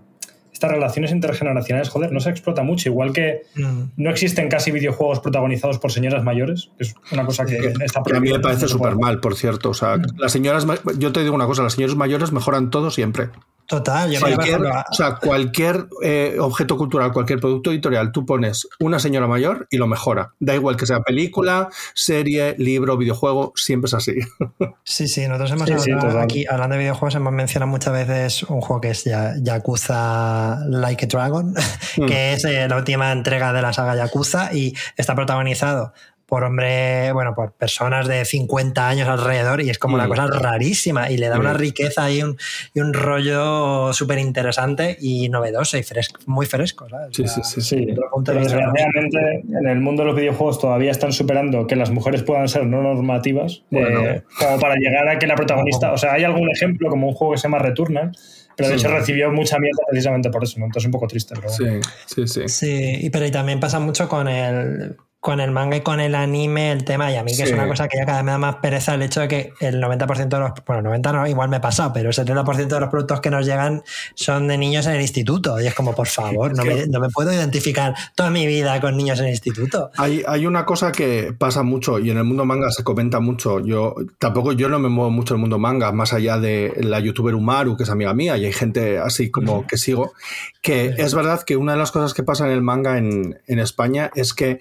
estas relaciones intergeneracionales, joder, no se explota mucho. Igual que mm. no existen casi videojuegos protagonizados por señoras mayores, es una cosa que está A mí me parece súper mal, por cierto. O sea, mm. las señoras, yo te digo una cosa, las señoras mayores mejoran todo siempre. Total, yo cualquier, o sea, cualquier eh, objeto cultural, cualquier producto editorial, tú pones una señora mayor y lo mejora. Da igual que sea película, serie, libro, videojuego, siempre es así. Sí, sí, nosotros hemos hablado aquí, hablando de videojuegos, hemos mencionado muchas veces un juego que es Yakuza Like a Dragon, que mm. es eh, la última entrega de la saga Yakuza y está protagonizado por hombre, bueno, por personas de 50 años alrededor y es como una mm. cosa rarísima y le da una riqueza y un, y un rollo súper interesante y novedoso y fresco, muy fresco. ¿sabes? Sí, sí, sí. sí. Desgraciadamente en el mundo de los videojuegos todavía están superando que las mujeres puedan ser no normativas eh, como para llegar a que la protagonista, o sea, hay algún ejemplo como un juego que se llama Returnal, pero de hecho recibió mucha mierda precisamente por eso, ¿no? entonces un poco triste. Pero Sí, sí, sí. Sí, pero y también pasa mucho con el con el manga y con el anime el tema, y a mí que es una cosa que ya cada vez me da más pereza el hecho de que el 90% de los, bueno, 90 no, igual me pasa, pero el 70% de los productos que nos llegan son de niños en el instituto. Y es como, por favor, no, me, no me, puedo identificar toda mi vida con niños en el instituto. Hay, hay, una cosa que pasa mucho y en el mundo manga se comenta mucho. Yo tampoco, yo no me muevo mucho en el mundo manga, más allá de la youtuber Umaru, que es amiga mía, y hay gente así como que sigo, que es verdad que una de las cosas que pasa en el manga en, en España es que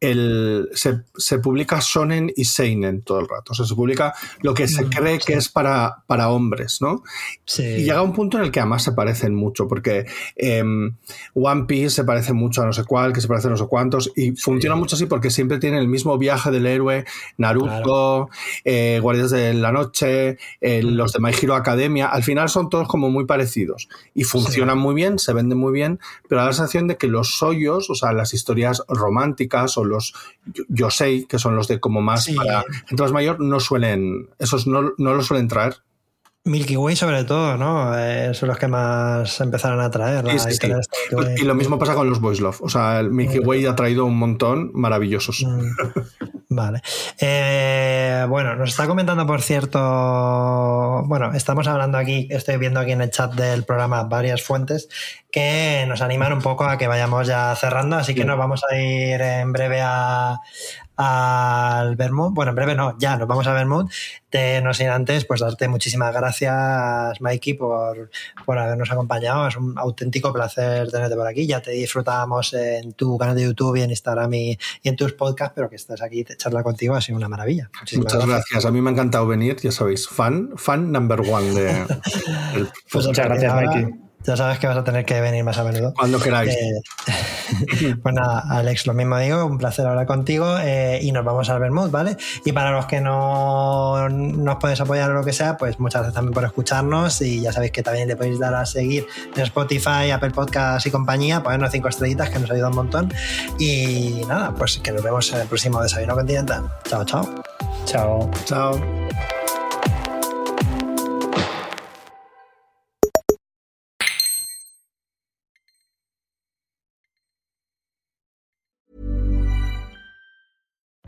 el, se, se, publica Shonen y Seinen todo el rato. O sea, se publica lo que se mm, cree que es para, para hombres, ¿no? Sí. Y llega un punto en el que además se parecen mucho, porque em, One Piece se parece mucho a no sé cuál, que se parece a no sé cuántos, y funciona mucho así porque siempre tienen el mismo viaje del héroe, Naruto, eh, Guardias de la Noche, mm. los de My Hero Academia, al final son todos como muy parecidos y funcionan muy bien, se venden muy bien, pero da la sensación de que los hoyos, o sea, las historias románticas o los Yosei, que son los de como más para gente más mayor, no suelen, esos no, no lo suelen traer. Milky Way sobre todo, ¿no? Eh, son los que más empezaron a traer. y lo mismo pasa con los Boys Love. O sea, el Milky Way ha traído un montón maravillosos. Mm. Vale. Eh, bueno, nos está comentando, por cierto, bueno, estamos hablando aquí, estoy viendo aquí en el chat del programa varias fuentes que nos animan un poco a que vayamos ya cerrando, así que nos vamos a ir en breve a, al Vermouth. Bueno, en breve no, ya nos vamos a Vermouth. Te, no sin antes, pues darte muchísimas gracias, Mikey, por, por habernos acompañado. Es un auténtico placer tenerte por aquí. Ya te disfrutábamos en tu canal de YouTube y en Instagram y, en tus podcasts, pero que estés aquí, te charla contigo ha sido una maravilla. Muchas gracias. A mí me ha encantado venir, ya sabéis, fan, fan number one de. pues muchas gracias, Mikey. Ya sabes que vas a tener que venir más a menudo. Cuando queráis. Eh, pues nada, Alex, lo mismo digo, un placer hablar contigo eh, y nos vamos al Bermud, ¿vale? Y para los que no nos podéis apoyar o lo que sea, pues muchas gracias también por escucharnos y ya sabéis que también le podéis dar a seguir en Spotify, Apple Podcast y compañía, ponernos cinco estrellitas que nos ayuda un montón. Y nada, pues que nos vemos en el próximo Desayuno Continental. Chao, chao. Chao. Chao.